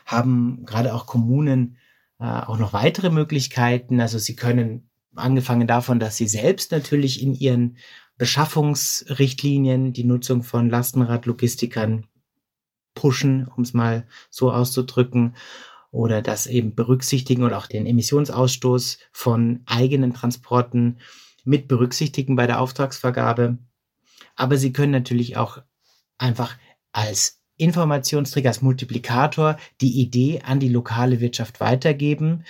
haben gerade auch Kommunen äh, auch noch weitere Möglichkeiten. Also Sie können, angefangen davon, dass Sie selbst natürlich in Ihren Beschaffungsrichtlinien die Nutzung von Lastenradlogistikern pushen, um es mal so auszudrücken, oder das eben berücksichtigen oder auch den Emissionsausstoß von eigenen Transporten mit berücksichtigen bei der Auftragsvergabe. Aber Sie können natürlich auch einfach als Informationsträger, als Multiplikator die Idee an die lokale Wirtschaft weitergeben,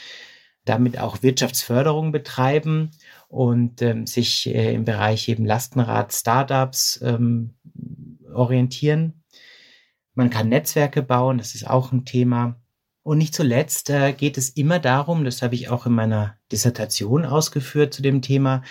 damit auch Wirtschaftsförderung betreiben und ähm, sich äh, im Bereich eben Lastenrad Startups ähm, orientieren. Man kann Netzwerke bauen, das ist auch ein Thema. Und nicht zuletzt äh, geht es immer darum, das habe ich auch in meiner Dissertation ausgeführt zu dem Thema,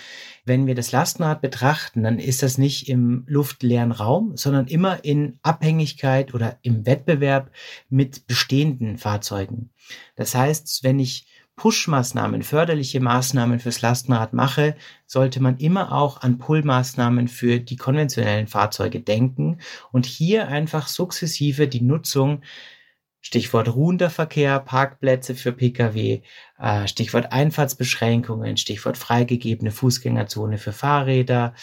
wenn wir das Lastenrad betrachten, dann ist das nicht im luftleeren Raum, sondern immer in Abhängigkeit oder im Wettbewerb mit bestehenden Fahrzeugen. Das heißt, wenn ich Push-Maßnahmen, förderliche Maßnahmen fürs Lastenrad mache, sollte man immer auch an Pull-Maßnahmen für die konventionellen Fahrzeuge denken und hier einfach sukzessive die Nutzung Stichwort ruhender Verkehr, Parkplätze für Pkw, äh, Stichwort Einfahrtsbeschränkungen, Stichwort freigegebene Fußgängerzone für Fahrräder.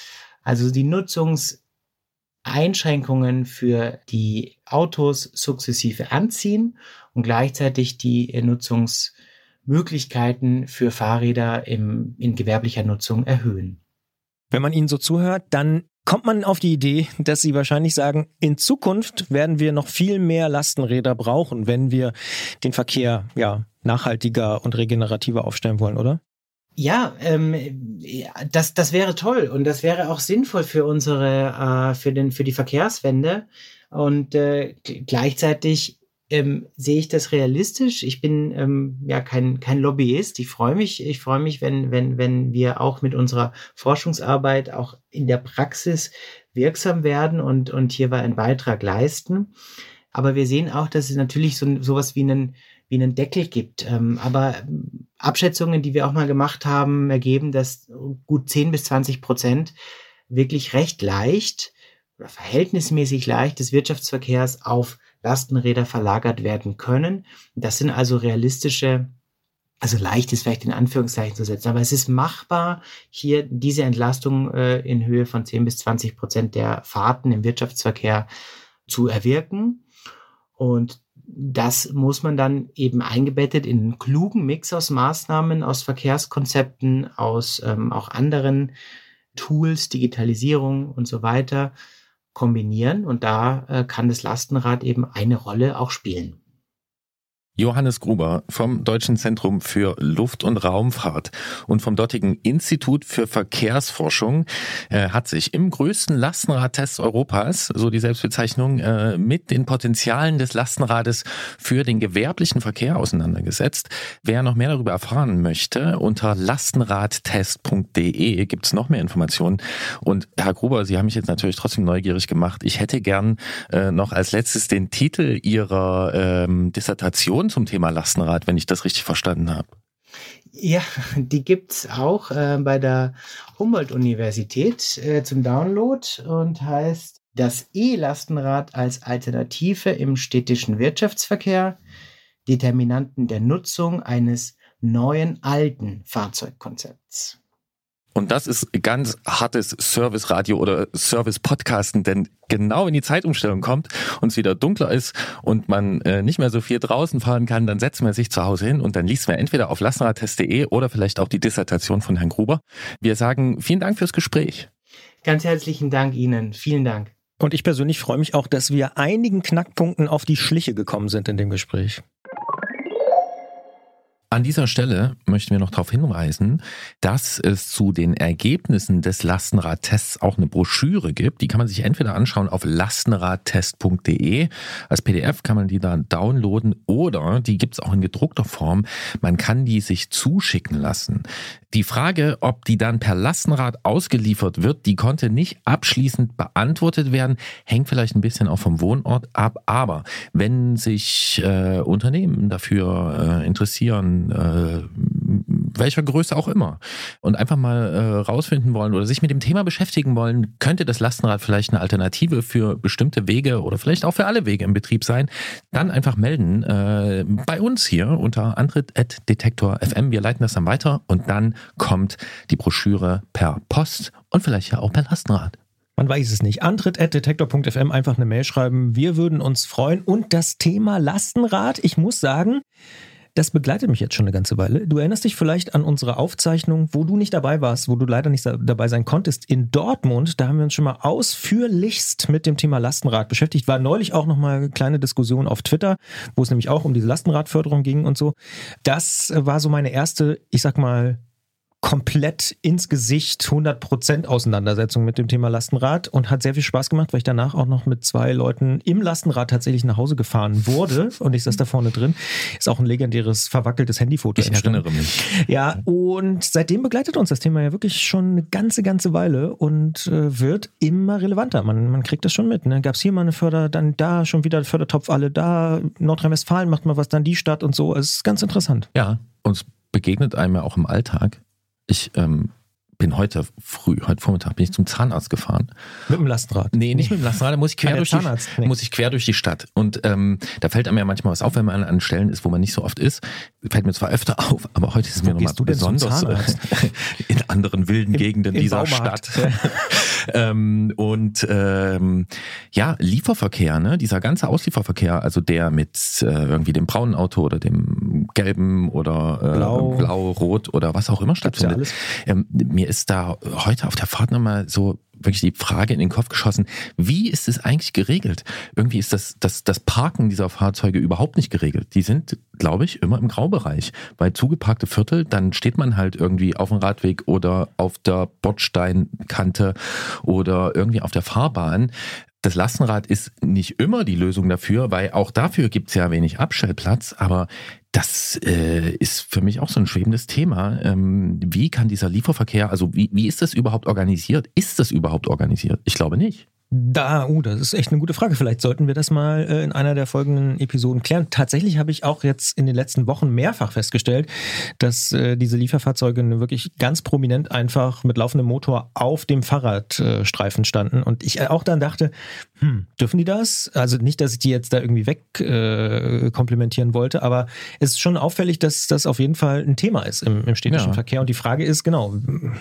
Also die Nutzungseinschränkungen für die Autos sukzessive anziehen und gleichzeitig die Nutzungsmöglichkeiten für Fahrräder im, in gewerblicher Nutzung erhöhen. Wenn man Ihnen so zuhört, dann kommt man auf die Idee, dass Sie wahrscheinlich sagen, in Zukunft werden wir noch viel mehr Lastenräder brauchen, wenn wir den Verkehr ja nachhaltiger und regenerativer aufstellen wollen, oder? Ja, ähm, das, das wäre toll und das wäre auch sinnvoll für unsere, äh, für den, für die Verkehrswende. Und äh, gleichzeitig ähm, sehe ich das realistisch. Ich bin ähm, ja kein, kein Lobbyist. Ich freue mich, ich freue mich, wenn, wenn, wenn wir auch mit unserer Forschungsarbeit auch in der Praxis wirksam werden und, und hier einen Beitrag leisten. Aber wir sehen auch, dass es natürlich so sowas wie einen, wie einen Deckel gibt. Ähm, aber Abschätzungen, die wir auch mal gemacht haben, ergeben, dass gut 10 bis 20 Prozent wirklich recht leicht oder verhältnismäßig leicht des Wirtschaftsverkehrs auf Lastenräder verlagert werden können. Das sind also realistische, also leicht ist vielleicht in Anführungszeichen zu setzen, aber es ist machbar, hier diese Entlastung äh, in Höhe von 10 bis 20 Prozent der Fahrten im Wirtschaftsverkehr zu erwirken. Und das muss man dann eben eingebettet in einen klugen Mix aus Maßnahmen, aus Verkehrskonzepten, aus ähm, auch anderen Tools, Digitalisierung und so weiter kombinieren und da äh, kann das Lastenrad eben eine Rolle auch spielen. Johannes Gruber vom Deutschen Zentrum für Luft- und Raumfahrt und vom dortigen Institut für Verkehrsforschung äh, hat sich im größten Lastenradtest Europas, so die Selbstbezeichnung, äh, mit den Potenzialen des Lastenrades für den gewerblichen Verkehr auseinandergesetzt. Wer noch mehr darüber erfahren möchte, unter lastenradtest.de gibt's noch mehr Informationen. Und Herr Gruber, Sie haben mich jetzt natürlich trotzdem neugierig gemacht. Ich hätte gern äh, noch als letztes den Titel Ihrer ähm, Dissertation Diskussion zum Thema Lastenrad, wenn ich das richtig verstanden habe. Ja, die gibt's auch äh, bei der Humboldt-Universität äh, zum Download und heißt das E-Lastenrad als Alternative im städtischen Wirtschaftsverkehr, Determinanten der Nutzung eines neuen alten Fahrzeugkonzepts. Und das ist ganz hartes Service-Radio oder Service-Podcasten, denn genau wenn die Zeitumstellung kommt und es wieder dunkler ist und man äh, nicht mehr so viel draußen fahren kann, dann setzt man sich zu Hause hin und dann liest man entweder auf lastenradtest.de oder vielleicht auch die Dissertation von Herrn Gruber. Wir sagen vielen Dank fürs Gespräch. Ganz herzlichen Dank Ihnen. Vielen Dank. Und ich persönlich freue mich auch, dass wir einigen Knackpunkten auf die Schliche gekommen sind in dem Gespräch. An dieser Stelle möchten wir noch darauf hinweisen, dass es zu den Ergebnissen des Lastenradtests auch eine Broschüre gibt. Die kann man sich entweder anschauen auf lastenradtest.de. Als PDF kann man die dann downloaden oder die gibt es auch in gedruckter Form. Man kann die sich zuschicken lassen. Die Frage, ob die dann per Lastenrad ausgeliefert wird, die konnte nicht abschließend beantwortet werden, hängt vielleicht ein bisschen auch vom Wohnort ab. Aber wenn sich äh, Unternehmen dafür äh, interessieren, äh, welcher Größe auch immer, und einfach mal äh, rausfinden wollen oder sich mit dem Thema beschäftigen wollen, könnte das Lastenrad vielleicht eine Alternative für bestimmte Wege oder vielleicht auch für alle Wege im Betrieb sein, dann einfach melden äh, bei uns hier unter antritt.detektor.fm. Wir leiten das dann weiter und dann kommt die Broschüre per Post und vielleicht ja auch per Lastenrad. Man weiß es nicht. Antritt.detektor.fm einfach eine Mail schreiben. Wir würden uns freuen. Und das Thema Lastenrad, ich muss sagen, Das begleitet mich jetzt schon eine ganze Weile. Du erinnerst dich vielleicht an unsere Aufzeichnung, wo du nicht dabei warst, wo du leider nicht dabei sein konntest. In Dortmund, da haben wir uns schon mal ausführlichst mit dem Thema Lastenrad beschäftigt. War neulich auch noch mal eine kleine Diskussion auf Twitter, wo es nämlich auch um diese Lastenradförderung ging und so. Das war so meine erste, ich sag mal, komplett ins Gesicht 100% Auseinandersetzung mit dem Thema Lastenrad und hat sehr viel Spaß gemacht, weil ich danach auch noch mit zwei Leuten im Lastenrad tatsächlich nach Hause gefahren wurde und ich saß da vorne drin. Ist auch ein legendäres verwackeltes Handyfoto. Ich erinnere mich. Ja, und seitdem begleitet uns das Thema ja wirklich schon eine ganze, ganze Weile und äh, wird immer relevanter. Man, man kriegt das schon mit. Ne? Gab es hier mal eine Förder, dann da schon wieder Fördertopf alle da, Nordrhein-Westfalen macht mal was, dann die Stadt und so. Es ist ganz interessant. Ja, uns begegnet einem ja auch im Alltag ich ähm, bin heute früh, heute Vormittag, bin ich zum Zahnarzt gefahren. Mit dem Lastenrad? Nee, nicht mit dem Lastenrad, da muss ich quer, durch die, nee. muss ich quer durch die Stadt. Und ähm, da fällt einem ja manchmal was auf, wenn man an Stellen ist, wo man nicht so oft ist. Fällt mir zwar öfter auf, aber heute ist es mir nochmal besonders in anderen wilden Im, Gegenden im dieser Baumarkt. Stadt. ähm, und ähm, ja, Lieferverkehr, ne? dieser ganze Auslieferverkehr, also der mit äh, irgendwie dem braunen Auto oder dem gelben oder äh, blau. blau, rot oder was auch immer stattfindet. Ähm, mir ist da heute auf der Fahrt nochmal so wirklich die Frage in den Kopf geschossen, wie ist es eigentlich geregelt? Irgendwie ist das, das, das Parken dieser Fahrzeuge überhaupt nicht geregelt. Die sind, glaube ich, immer im Graubereich. Weil zugeparkte Viertel, dann steht man halt irgendwie auf dem Radweg oder auf der Bordsteinkante oder irgendwie auf der Fahrbahn. Das Lastenrad ist nicht immer die Lösung dafür, weil auch dafür gibt es ja wenig Abstellplatz, aber das äh, ist für mich auch so ein schwebendes Thema. Ähm, wie kann dieser Lieferverkehr, also wie, wie ist das überhaupt organisiert? Ist das überhaupt organisiert? Ich glaube nicht. Da, uh, das ist echt eine gute Frage. Vielleicht sollten wir das mal äh, in einer der folgenden Episoden klären. Tatsächlich habe ich auch jetzt in den letzten Wochen mehrfach festgestellt, dass äh, diese Lieferfahrzeuge wirklich ganz prominent einfach mit laufendem Motor auf dem Fahrradstreifen standen. Und ich auch dann dachte, hm, dürfen die das? Also nicht, dass ich die jetzt da irgendwie wegkomplimentieren äh, wollte, aber es ist schon auffällig, dass das auf jeden Fall ein Thema ist im, im städtischen ja. Verkehr. Und die Frage ist, genau,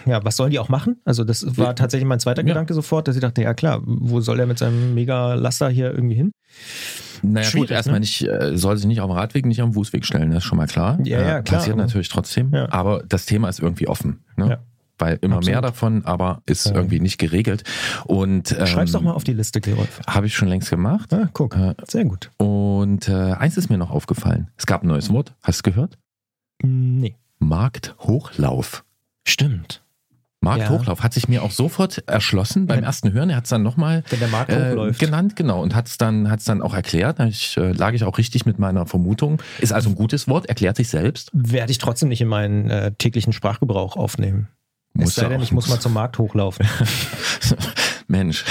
ja, was sollen die auch machen? Also das war tatsächlich mein zweiter ja. Gedanke sofort, dass ich dachte, ja klar, wo soll er mit seinem Mega-Laster hier irgendwie hin? Naja, Schwierig, gut, erstmal ne? nicht, äh, soll sich nicht auf dem Radweg, nicht am Fußweg stellen, das ist schon mal klar. Ja, ja, äh, klar. Passiert natürlich trotzdem, ja. aber das Thema ist irgendwie offen. Ne? Ja. Weil immer Absolut. mehr davon, aber ist ja. irgendwie nicht geregelt. Und ähm, Schreib's doch mal auf die Liste, Gerolf. Habe ich schon längst gemacht. Ah, guck, äh, sehr gut. Und äh, eins ist mir noch aufgefallen. Es gab ein neues Wort. Hast du gehört? Nee. Markthochlauf. Stimmt. Markthochlauf ja. hat sich mir auch sofort erschlossen beim ersten Hören. Er hat es dann nochmal äh, genannt, genau, und hat es dann, hat's dann auch erklärt. Da ich, äh, lag ich auch richtig mit meiner Vermutung. Ist also ein gutes Wort, erklärt sich selbst. Werde ich trotzdem nicht in meinen äh, täglichen Sprachgebrauch aufnehmen. Muss es sei denn, ich muss mal zum Markt hochlaufen. Mensch,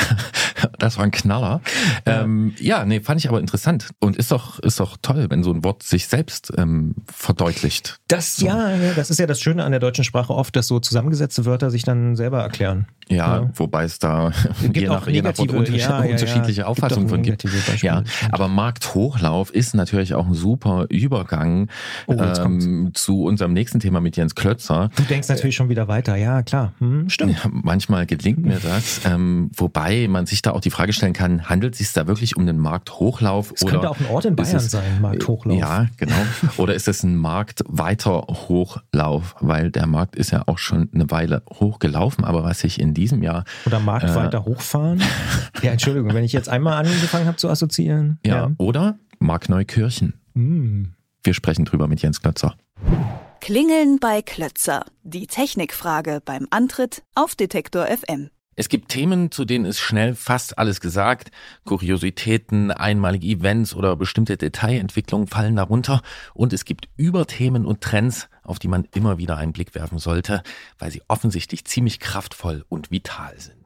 das war ein Knaller. Ja. Ähm, ja, nee, fand ich aber interessant und ist doch, ist doch toll, wenn so ein Wort sich selbst ähm, verdeutlicht. Das, so. ja, das ist ja das Schöne an der deutschen Sprache oft, dass so zusammengesetzte Wörter sich dann selber erklären. Ja, ja. wobei es da je nach, je nach Wort unter ja, unterschiedliche Auffassungen von gibt. Ja, aber Markthochlauf ist natürlich auch ein super Übergang oh, ähm, zu unserem nächsten Thema mit Jens Klötzer. Du denkst natürlich schon wieder weiter, ja, klar. Hm, stimmt. manchmal gelingt mir das. Ähm, wobei man sich da auch die Frage stellen kann, handelt es sich da wirklich um den Markthochlauf? Es könnte auch ein Ort in Bayern es, sein, Markthochlauf. Ja, genau. Oder ist es ein marktweiter Hochlauf? Weil der Markt ist ja auch schon eine Weile hochgelaufen, aber was sich in diesem Jahr... Oder Marktweiter äh, hochfahren? ja, Entschuldigung, wenn ich jetzt einmal angefangen habe zu assoziieren. Ja, ja. oder Markneukirchen. Mm. Wir sprechen drüber mit Jens Klötzer. Klingeln bei Klötzer. Die Technikfrage beim Antritt auf Detektor FM. Es gibt Themen, zu denen ist schnell fast alles gesagt. Kuriositäten, einmalige Events oder bestimmte Detailentwicklungen fallen darunter. Und es gibt Überthemen und Trends, auf die man immer wieder einen Blick werfen sollte, weil sie offensichtlich ziemlich kraftvoll und vital sind.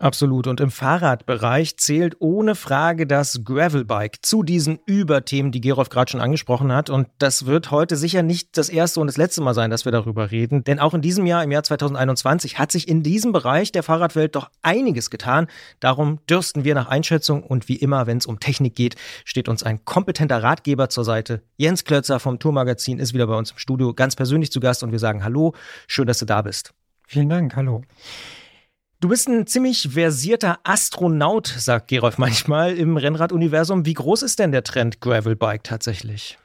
Absolut. Und im Fahrradbereich zählt ohne Frage das Gravelbike zu diesen Überthemen, die Gerolf gerade schon angesprochen hat. Und das wird heute sicher nicht das erste und das letzte Mal sein, dass wir darüber reden. Denn auch in diesem Jahr, im Jahr 2021, hat sich in diesem Bereich der Fahrradwelt doch einiges getan. Darum dürsten wir nach Einschätzung und wie immer, wenn es um Technik geht, steht uns ein kompetenter Ratgeber zur Seite. Jens Klötzer vom Tourmagazin ist wieder bei uns im Studio, ganz persönlich zu Gast und wir sagen Hallo, schön, dass du da bist. Vielen Dank, hallo. Du bist ein ziemlich versierter Astronaut, sagt Gerolf manchmal im Rennraduniversum. Wie groß ist denn der Trend Gravelbike tatsächlich?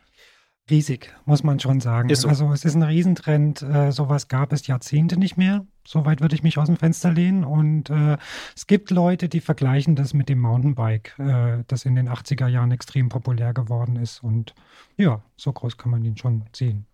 riesig, muss man schon sagen. Ist so. Also es ist ein Riesentrend. Äh, sowas gab es Jahrzehnte nicht mehr. Soweit würde ich mich aus dem Fenster lehnen. Und äh, es gibt Leute, die vergleichen das mit dem Mountainbike, äh, das in den 80er Jahren extrem populär geworden ist. Und ja, so groß kann man ihn schon sehen.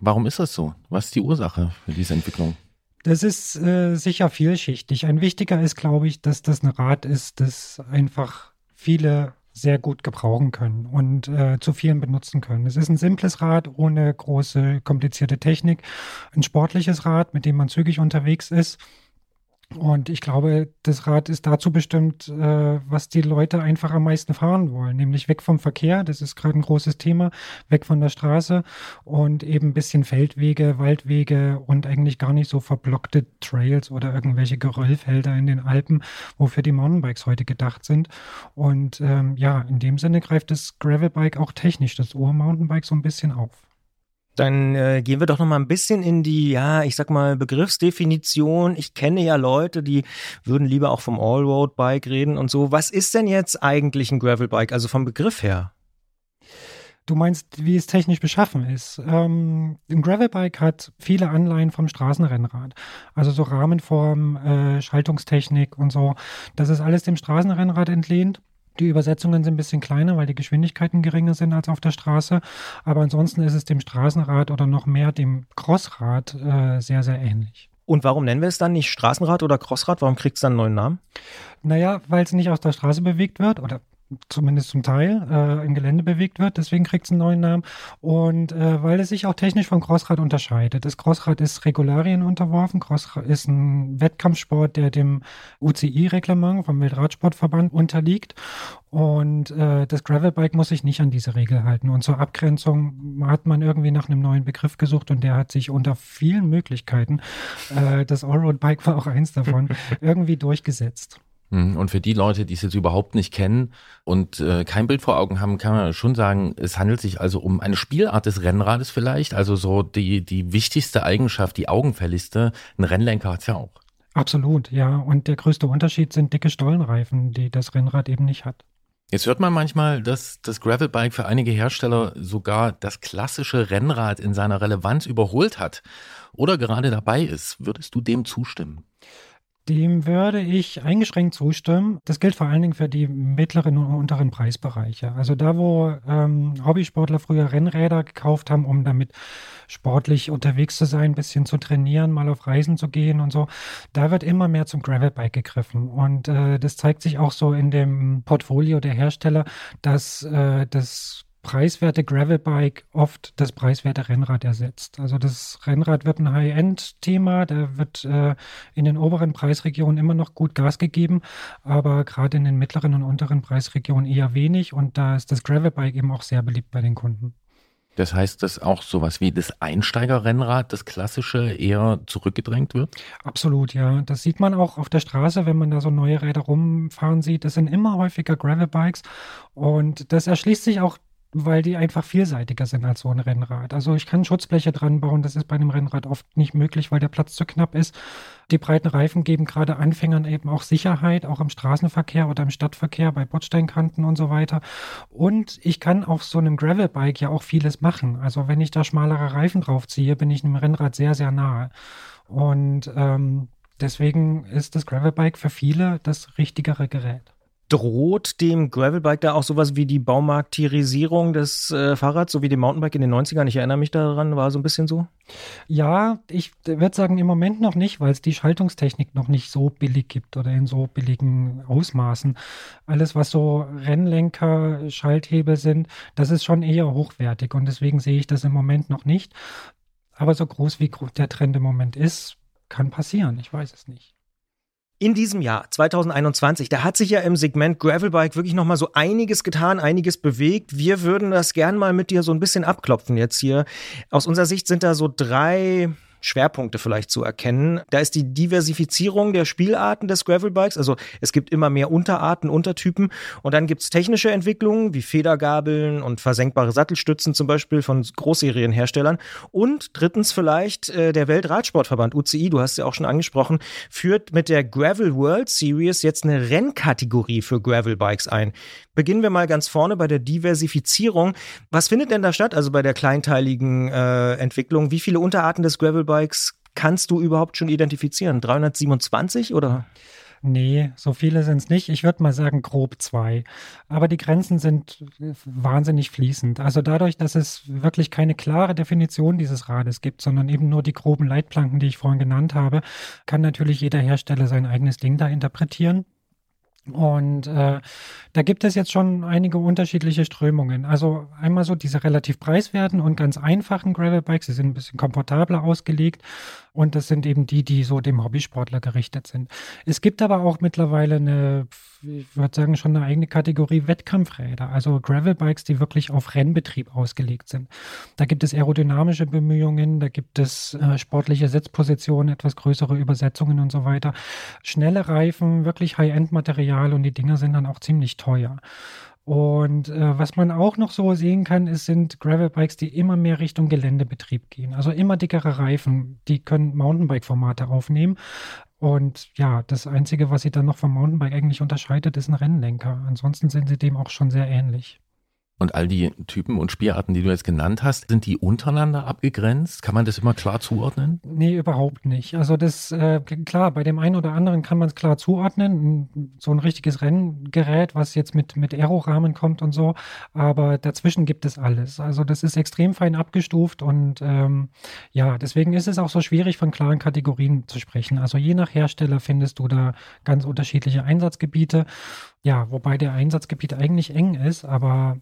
Warum ist das so? Was ist die Ursache für diese Entwicklung? Das ist äh, sicher vielschichtig. Ein wichtiger ist, glaube ich, dass das ein Rad ist, das einfach viele sehr gut gebrauchen können und äh, zu vielen benutzen können. Es ist ein simples Rad ohne große komplizierte Technik, ein sportliches Rad, mit dem man zügig unterwegs ist und ich glaube, das Rad ist dazu bestimmt, äh, was die Leute einfach am meisten fahren wollen, nämlich weg vom Verkehr, das ist gerade ein großes Thema, weg von der Straße und eben ein bisschen Feldwege, Waldwege und eigentlich gar nicht so verblockte Trails oder irgendwelche Geröllfelder in den Alpen, wofür die Mountainbikes heute gedacht sind. Und ähm, ja, in dem Sinne greift das Gravelbike auch technisch das Ur-Mountainbike so ein bisschen auf. Dann äh, gehen wir doch noch mal ein bisschen in die, ja, ich sag mal, Begriffsdefinition. Ich kenne ja Leute, die würden lieber auch vom Allroad-Bike reden und so. Was ist denn jetzt eigentlich ein Gravelbike, also vom Begriff her? Du meinst, wie es technisch beschaffen ist. Ähm, ein Gravelbike hat viele Anleihen vom Straßenrennrad. Also so Rahmenform, äh, Schaltungstechnik und so. Das ist alles dem Straßenrennrad entlehnt. Die Übersetzungen sind ein bisschen kleiner, weil die Geschwindigkeiten geringer sind als auf der Straße. Aber ansonsten ist es dem Straßenrad oder noch mehr dem Crossrad äh, sehr, sehr ähnlich. Und warum nennen wir es dann nicht Straßenrad oder Crossrad? Warum kriegt es dann einen neuen Namen? Naja, weil es nicht aus der Straße bewegt wird oder zumindest zum Teil äh, im Gelände bewegt wird. Deswegen kriegt es einen neuen Namen. Und äh, weil es sich auch technisch vom Crossrad unterscheidet. Das Crossrad ist Regularien unterworfen. Crossrad ist ein Wettkampfsport, der dem UCI-Reglement vom Weltradsportverband unterliegt. Und äh, das Gravelbike muss sich nicht an diese Regel halten. Und zur Abgrenzung hat man irgendwie nach einem neuen Begriff gesucht und der hat sich unter vielen Möglichkeiten, äh, das Allroad-Bike war auch eins davon, irgendwie durchgesetzt. Mhm. Und für die Leute, die es jetzt überhaupt nicht kennen und äh, kein Bild vor Augen haben, kann man schon sagen, es handelt sich also um eine Spielart des Rennrades vielleicht. Also so die, die wichtigste Eigenschaft, die augenfälligste. Ein Rennlenker hat es ja auch. Absolut, ja. Und der größte Unterschied sind dicke Stollenreifen, die das Rennrad eben nicht hat. Jetzt hört man manchmal, dass das Gravelbike für einige Hersteller sogar das klassische Rennrad in seiner Relevanz überholt hat oder gerade dabei ist. Würdest du dem zustimmen? Dem würde ich eingeschränkt zustimmen. Das gilt vor allen Dingen für die mittleren und unteren Preisbereiche. Also da, wo ähm, Hobbysportler früher Rennräder gekauft haben, um damit sportlich unterwegs zu sein, ein bisschen zu trainieren, mal auf Reisen zu gehen und so, da wird immer mehr zum Gravelbike gegriffen. Und äh, das zeigt sich auch so in dem Portfolio der Hersteller, dass äh, das preiswerte Gravelbike oft das preiswerte Rennrad ersetzt. Also das Rennrad wird ein High-End-Thema, da wird äh, in den oberen Preisregionen immer noch gut Gas gegeben, aber gerade in den mittleren und unteren Preisregionen eher wenig und da ist das Gravelbike eben auch sehr beliebt bei den Kunden. Das heißt, dass auch sowas wie das Einsteigerrennrad, das klassische, eher zurückgedrängt wird? Absolut, ja. Das sieht man auch auf der Straße, wenn man da so neue Räder rumfahren sieht. Das sind immer häufiger Gravelbikes und das erschließt sich auch weil die einfach vielseitiger sind als so ein Rennrad. Also ich kann Schutzbleche dran bauen, das ist bei einem Rennrad oft nicht möglich, weil der Platz zu knapp ist. Die breiten Reifen geben gerade Anfängern eben auch Sicherheit, auch im Straßenverkehr oder im Stadtverkehr, bei Bordsteinkanten und so weiter. Und ich kann auf so einem Gravelbike ja auch vieles machen. Also wenn ich da schmalere Reifen draufziehe, bin ich einem Rennrad sehr, sehr nahe. Und ähm, deswegen ist das Gravelbike für viele das richtigere Gerät droht dem Gravelbike da auch sowas wie die Baumarktierisierung des äh, Fahrrads, so wie dem Mountainbike in den 90ern? Ich erinnere mich daran, war so ein bisschen so? Ja, ich würde sagen, im Moment noch nicht, weil es die Schaltungstechnik noch nicht so billig gibt oder in so billigen Ausmaßen. Alles, was so Rennlenker, Schalthebel sind, das ist schon eher hochwertig und deswegen sehe ich das im Moment noch nicht. Aber so groß wie der Trend im Moment ist, kann passieren. Ich weiß es nicht in diesem Jahr 2021, da hat sich ja im Segment Gravelbike wirklich noch mal so einiges getan, einiges bewegt. Wir würden das gern mal mit dir so ein bisschen abklopfen jetzt hier. Aus unserer Sicht sind da so drei Schwerpunkte vielleicht zu erkennen. Da ist die Diversifizierung der Spielarten des Gravelbikes. Also es gibt immer mehr Unterarten, Untertypen. Und dann gibt es technische Entwicklungen wie Federgabeln und versenkbare Sattelstützen zum Beispiel von Großserienherstellern. Und drittens vielleicht äh, der Weltradsportverband UCI, du hast ja auch schon angesprochen, führt mit der Gravel World Series jetzt eine Rennkategorie für Gravelbikes ein. Beginnen wir mal ganz vorne bei der Diversifizierung. Was findet denn da statt, also bei der kleinteiligen äh, Entwicklung? Wie viele Unterarten des Gravelbikes kannst du überhaupt schon identifizieren? 327 oder? Nee, so viele sind es nicht. Ich würde mal sagen grob zwei. Aber die Grenzen sind wahnsinnig fließend. Also dadurch, dass es wirklich keine klare Definition dieses Rades gibt, sondern eben nur die groben Leitplanken, die ich vorhin genannt habe, kann natürlich jeder Hersteller sein eigenes Ding da interpretieren. Und äh, da gibt es jetzt schon einige unterschiedliche Strömungen. Also einmal so diese relativ preiswerten und ganz einfachen Gravelbikes, die sind ein bisschen komfortabler ausgelegt und das sind eben die, die so dem Hobbysportler gerichtet sind. Es gibt aber auch mittlerweile eine, ich würde sagen, schon eine eigene Kategorie Wettkampfräder, also Gravelbikes, die wirklich auf Rennbetrieb ausgelegt sind. Da gibt es aerodynamische Bemühungen, da gibt es äh, sportliche Sitzpositionen, etwas größere Übersetzungen und so weiter. Schnelle Reifen, wirklich High-End-Material und die Dinger sind dann auch ziemlich teuer. Und äh, was man auch noch so sehen kann, ist, sind Gravelbikes, die immer mehr Richtung Geländebetrieb gehen. Also immer dickere Reifen, die können Mountainbike-Formate aufnehmen. Und ja, das Einzige, was sie dann noch vom Mountainbike eigentlich unterscheidet, ist ein Rennlenker. Ansonsten sind sie dem auch schon sehr ähnlich. Und all die Typen und Spielarten, die du jetzt genannt hast, sind die untereinander abgegrenzt? Kann man das immer klar zuordnen? Nee, überhaupt nicht. Also das, äh, klar, bei dem einen oder anderen kann man es klar zuordnen. So ein richtiges Renngerät, was jetzt mit, mit Aerorahmen kommt und so. Aber dazwischen gibt es alles. Also das ist extrem fein abgestuft und ähm, ja, deswegen ist es auch so schwierig, von klaren Kategorien zu sprechen. Also je nach Hersteller findest du da ganz unterschiedliche Einsatzgebiete. Ja, wobei der Einsatzgebiet eigentlich eng ist, aber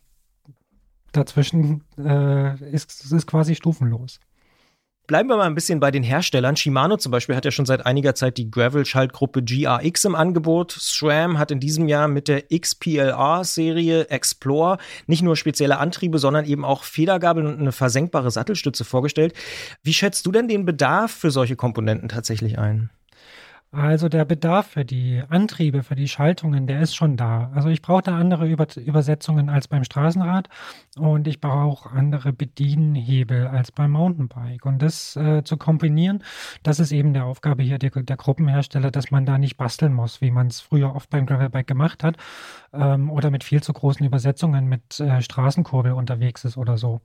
dazwischen äh, ist, ist quasi stufenlos. Bleiben wir mal ein bisschen bei den Herstellern. Shimano zum Beispiel hat ja schon seit einiger Zeit die Gravel-Schaltgruppe GRX im Angebot. SRAM hat in diesem Jahr mit der XPLR-Serie Explore nicht nur spezielle Antriebe, sondern eben auch Federgabeln und eine versenkbare Sattelstütze vorgestellt. Wie schätzt du denn den Bedarf für solche Komponenten tatsächlich ein? Also der Bedarf für die Antriebe, für die Schaltungen, der ist schon da. Also ich brauche da andere Über Übersetzungen als beim Straßenrad und ich brauche auch andere Bedienhebel als beim Mountainbike. Und das äh, zu kombinieren, das ist eben der Aufgabe hier der, der Gruppenhersteller, dass man da nicht basteln muss, wie man es früher oft beim Gravelbike gemacht hat ähm, oder mit viel zu großen Übersetzungen mit äh, Straßenkurbel unterwegs ist oder so.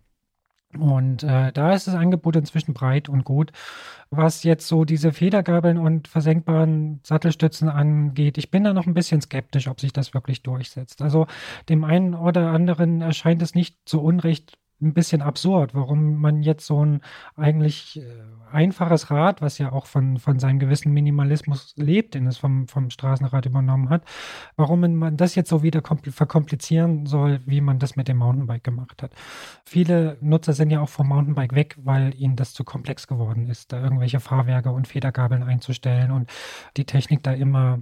Und äh, da ist das Angebot inzwischen breit und gut. Was jetzt so diese Federgabeln und versenkbaren Sattelstützen angeht, ich bin da noch ein bisschen skeptisch, ob sich das wirklich durchsetzt. Also dem einen oder anderen erscheint es nicht zu Unrecht ein bisschen absurd, warum man jetzt so ein eigentlich äh, einfaches Rad, was ja auch von, von seinem gewissen Minimalismus lebt, den es vom, vom Straßenrad übernommen hat, warum man das jetzt so wieder verkomplizieren soll, wie man das mit dem Mountainbike gemacht hat. Viele Nutzer sind ja auch vom Mountainbike weg, weil ihnen das zu komplex geworden ist, da irgendwelche Fahrwerke und Federgabeln einzustellen und die Technik da immer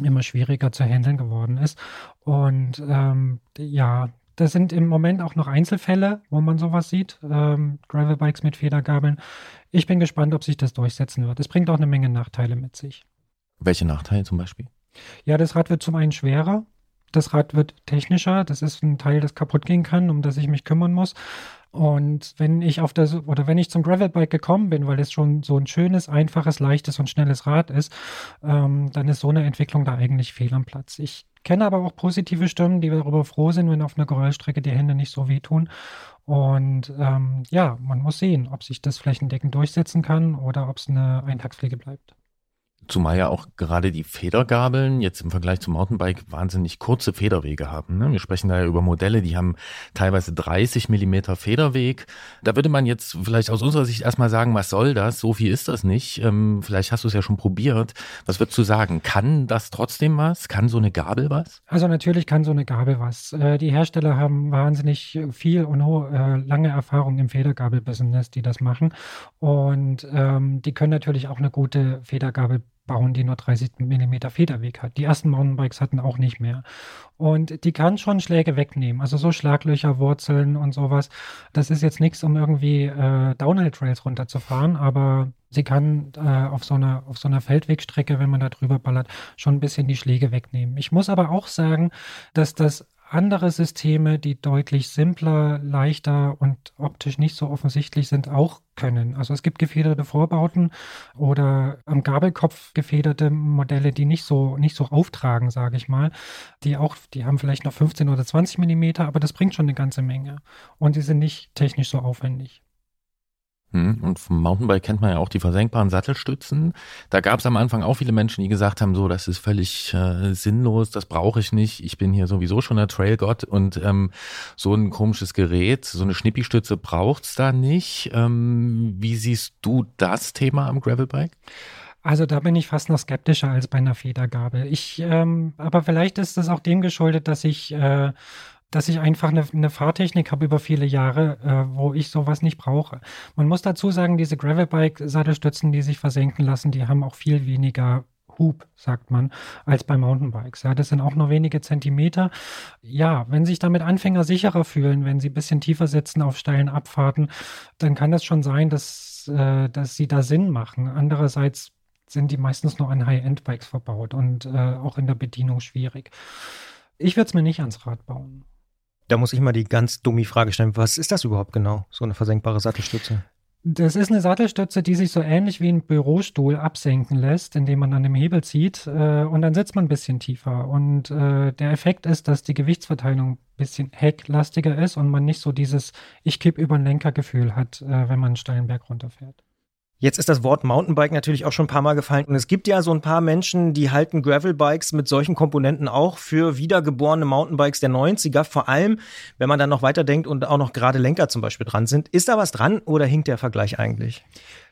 immer schwieriger zu handeln geworden ist. Und ähm, ja, das sind im Moment auch noch Einzelfälle, wo man sowas sieht. Ähm, Gravelbikes mit Federgabeln. Ich bin gespannt, ob sich das durchsetzen wird. Es bringt auch eine Menge Nachteile mit sich. Welche Nachteile zum Beispiel? Ja, das Rad wird zum einen schwerer. Das Rad wird technischer. Das ist ein Teil, das kaputt gehen kann, um das ich mich kümmern muss. Und wenn ich auf das oder wenn ich zum Gravelbike gekommen bin, weil es schon so ein schönes, einfaches, leichtes und schnelles Rad ist, ähm, dann ist so eine Entwicklung da eigentlich fehl am Platz. Ich kenne aber auch positive Stimmen, die darüber froh sind, wenn auf einer Geröllstrecke die Hände nicht so wehtun. Und ähm, ja, man muss sehen, ob sich das flächendeckend durchsetzen kann oder ob es eine Eintagspflege bleibt. Zumal ja auch gerade die Federgabeln jetzt im Vergleich zum Mountainbike wahnsinnig kurze Federwege haben. Ne? Wir sprechen da ja über Modelle, die haben teilweise 30 Millimeter Federweg. Da würde man jetzt vielleicht aus unserer Sicht erstmal sagen, was soll das? So viel ist das nicht. Ähm, vielleicht hast du es ja schon probiert. Was würdest du sagen? Kann das trotzdem was? Kann so eine Gabel was? Also natürlich kann so eine Gabel was. Äh, die Hersteller haben wahnsinnig viel und hohe, äh, lange Erfahrung im Federgabel-Business, die das machen. Und ähm, die können natürlich auch eine gute Federgabel bauen, die nur 30 mm Federweg hat. Die ersten Mountainbikes hatten auch nicht mehr. Und die kann schon Schläge wegnehmen. Also so Schlaglöcher, Wurzeln und sowas. Das ist jetzt nichts, um irgendwie äh, Downhill-Trails runterzufahren, aber sie kann äh, auf, so einer, auf so einer Feldwegstrecke, wenn man da drüber ballert, schon ein bisschen die Schläge wegnehmen. Ich muss aber auch sagen, dass das andere Systeme, die deutlich simpler, leichter und optisch nicht so offensichtlich sind, auch können. Also es gibt gefederte Vorbauten oder am Gabelkopf gefederte Modelle, die nicht so, nicht so auftragen, sage ich mal. Die auch, die haben vielleicht noch 15 oder 20 Millimeter, aber das bringt schon eine ganze Menge. Und die sind nicht technisch so aufwendig. Hm, und vom Mountainbike kennt man ja auch die versenkbaren Sattelstützen. Da gab es am Anfang auch viele Menschen, die gesagt haben, so, das ist völlig äh, sinnlos, das brauche ich nicht. Ich bin hier sowieso schon der Trailgott und ähm, so ein komisches Gerät, so eine Schnippistütze braucht's da nicht. Ähm, wie siehst du das Thema am Gravelbike? Also da bin ich fast noch skeptischer als bei einer Federgabel. Ich, ähm, aber vielleicht ist das auch dem geschuldet, dass ich äh, dass ich einfach eine, eine Fahrtechnik habe über viele Jahre, äh, wo ich sowas nicht brauche. Man muss dazu sagen, diese Gravelbike-Sattelstützen, die sich versenken lassen, die haben auch viel weniger Hub, sagt man, als bei Mountainbikes. Ja, das sind auch nur wenige Zentimeter. Ja, wenn sich damit Anfänger sicherer fühlen, wenn sie ein bisschen tiefer sitzen auf steilen Abfahrten, dann kann das schon sein, dass, äh, dass sie da Sinn machen. Andererseits sind die meistens nur an High-End-Bikes verbaut und äh, auch in der Bedienung schwierig. Ich würde es mir nicht ans Rad bauen. Da muss ich mal die ganz dumme Frage stellen. Was ist das überhaupt genau, so eine versenkbare Sattelstütze? Das ist eine Sattelstütze, die sich so ähnlich wie ein Bürostuhl absenken lässt, indem man an dem Hebel zieht äh, und dann sitzt man ein bisschen tiefer. Und äh, der Effekt ist, dass die Gewichtsverteilung ein bisschen hecklastiger ist und man nicht so dieses Ich kipp über den Lenker Gefühl hat, äh, wenn man einen steilen Berg runterfährt. Jetzt ist das Wort Mountainbike natürlich auch schon ein paar Mal gefallen. Und es gibt ja so ein paar Menschen, die halten Gravelbikes mit solchen Komponenten auch für wiedergeborene Mountainbikes der 90er. Vor allem, wenn man dann noch weiterdenkt und auch noch gerade Lenker zum Beispiel dran sind. Ist da was dran oder hinkt der Vergleich eigentlich?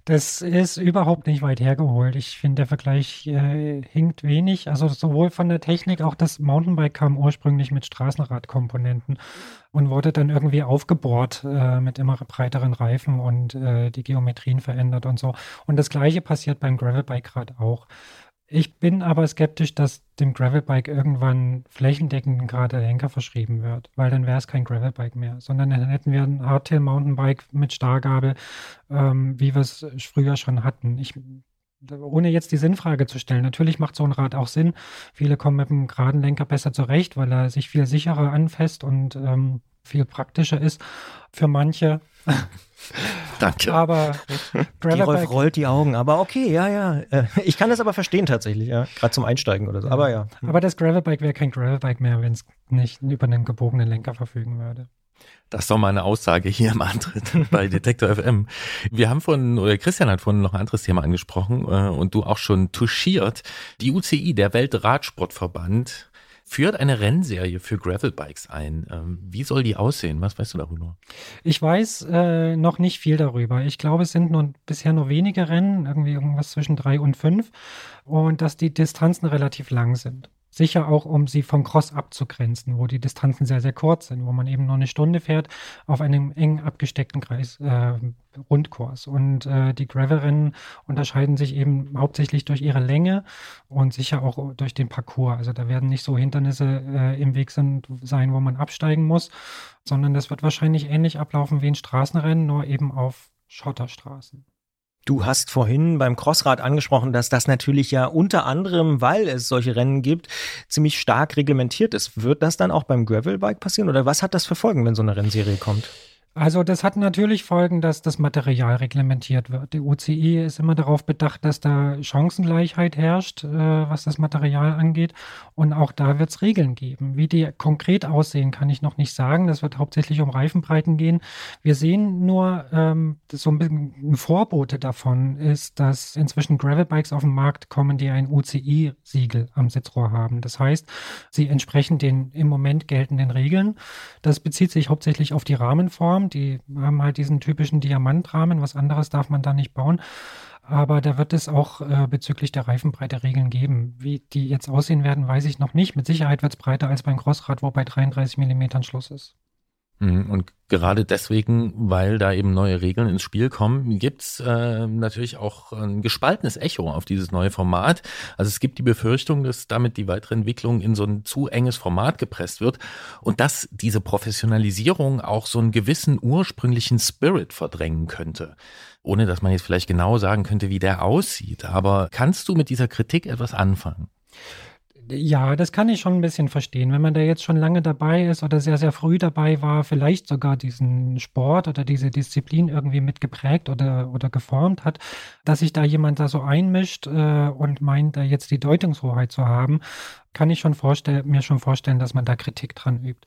Das ist überhaupt nicht weit hergeholt. Ich finde, der Vergleich äh, hinkt wenig. Also sowohl von der Technik, auch das Mountainbike kam ursprünglich mit Straßenradkomponenten und wurde dann irgendwie aufgebohrt äh, mit immer breiteren Reifen und äh, die Geometrien verändert und so. Und das gleiche passiert beim Gravelbike gerade auch. Ich bin aber skeptisch, dass dem Gravelbike irgendwann flächendeckend ein gerader Lenker verschrieben wird, weil dann wäre es kein Gravelbike mehr, sondern dann hätten wir ein Hardtail Mountainbike mit Stargabel, ähm, wie wir es früher schon hatten. Ich, ohne jetzt die Sinnfrage zu stellen, natürlich macht so ein Rad auch Sinn. Viele kommen mit einem geraden Lenker besser zurecht, weil er sich viel sicherer anfasst und ähm, viel praktischer ist. Für manche Danke. Aber die Rolf rollt die Augen, aber okay, ja, ja. Äh, ich kann das aber verstehen tatsächlich, ja. Gerade zum Einsteigen oder so. Aber ja. Aber das Gravelbike wäre kein Gravelbike mehr, wenn es nicht über einen gebogenen Lenker verfügen würde. Das ist doch mal eine Aussage hier im Antritt bei Detektor FM. Wir haben von, oder Christian hat vorhin noch ein anderes Thema angesprochen äh, und du auch schon touchiert. Die UCI, der Weltradsportverband, führt eine Rennserie für Gravelbikes ein. Ähm, wie soll die aussehen? Was weißt du darüber? Ich weiß äh, noch nicht viel darüber. Ich glaube, es sind nur, bisher nur wenige Rennen, irgendwie irgendwas zwischen drei und fünf und dass die Distanzen relativ lang sind. Sicher auch, um sie vom Cross abzugrenzen, wo die Distanzen sehr, sehr kurz sind, wo man eben nur eine Stunde fährt auf einem eng abgesteckten Kreis, äh, Rundkurs. Und äh, die Gravel-Rennen unterscheiden sich eben hauptsächlich durch ihre Länge und sicher auch durch den Parcours. Also da werden nicht so Hindernisse äh, im Weg sind, sein, wo man absteigen muss, sondern das wird wahrscheinlich ähnlich ablaufen wie ein Straßenrennen, nur eben auf Schotterstraßen. Du hast vorhin beim Crossrad angesprochen, dass das natürlich ja unter anderem, weil es solche Rennen gibt, ziemlich stark reglementiert ist. Wird das dann auch beim Gravelbike passieren oder was hat das für Folgen, wenn so eine Rennserie kommt? Also das hat natürlich Folgen, dass das Material reglementiert wird. Die UCI ist immer darauf bedacht, dass da Chancengleichheit herrscht, äh, was das Material angeht. Und auch da wird es Regeln geben. Wie die konkret aussehen, kann ich noch nicht sagen. Das wird hauptsächlich um Reifenbreiten gehen. Wir sehen nur, ähm, so ein bisschen Vorbote davon ist, dass inzwischen Gravelbikes auf den Markt kommen, die ein UCI-Siegel am Sitzrohr haben. Das heißt, sie entsprechen den im Moment geltenden Regeln. Das bezieht sich hauptsächlich auf die Rahmenform die haben halt diesen typischen Diamantrahmen. Was anderes darf man da nicht bauen. Aber da wird es auch äh, bezüglich der Reifenbreite Regeln geben. Wie die jetzt aussehen werden, weiß ich noch nicht. Mit Sicherheit wird es breiter als beim Crossrad, wo bei 33 Millimetern Schluss ist. Mhm, und gerade deswegen, weil da eben neue Regeln ins Spiel kommen, gibt's äh, natürlich auch ein gespaltenes Echo auf dieses neue Format. Also es gibt die Befürchtung, dass damit die weitere Entwicklung in so ein zu enges Format gepresst wird und dass diese Professionalisierung auch so einen gewissen ursprünglichen Spirit verdrängen könnte. Ohne dass man jetzt vielleicht genau sagen könnte, wie der aussieht. Aber kannst du mit dieser Kritik etwas anfangen? Ja, das kann ich schon ein bisschen verstehen. Wenn man da jetzt schon lange dabei ist oder sehr, sehr früh dabei war, vielleicht sogar diesen Sport oder diese Disziplin irgendwie mitgeprägt oder, oder geformt hat, dass sich da jemand da so einmischt äh, und meint, da jetzt die Deutungshoheit zu haben, kann ich schon vorstellen, mir schon vorstellen, dass man da Kritik dran übt.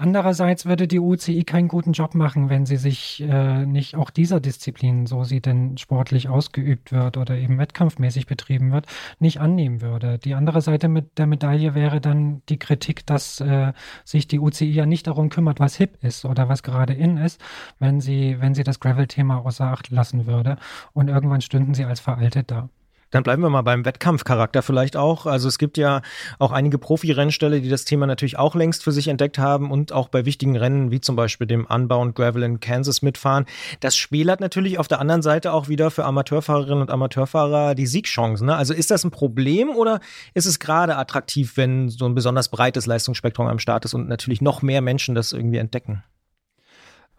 Andererseits würde die UCI keinen guten Job machen, wenn sie sich äh, nicht auch dieser Disziplin, so sie denn sportlich ausgeübt wird oder eben wettkampfmäßig betrieben wird, nicht annehmen würde. Die andere Seite mit der Medaille wäre dann die Kritik, dass äh, sich die UCI ja nicht darum kümmert, was hip ist oder was gerade in ist, wenn sie, wenn sie das Gravel-Thema außer Acht lassen würde. Und irgendwann stünden sie als veraltet da. Dann bleiben wir mal beim Wettkampfcharakter vielleicht auch. Also es gibt ja auch einige Profi-Rennställe, die das Thema natürlich auch längst für sich entdeckt haben und auch bei wichtigen Rennen wie zum Beispiel dem Unbound Gravel in Kansas mitfahren. Das Spiel hat natürlich auf der anderen Seite auch wieder für Amateurfahrerinnen und Amateurfahrer die Siegchancen. Ne? Also ist das ein Problem oder ist es gerade attraktiv, wenn so ein besonders breites Leistungsspektrum am Start ist und natürlich noch mehr Menschen das irgendwie entdecken?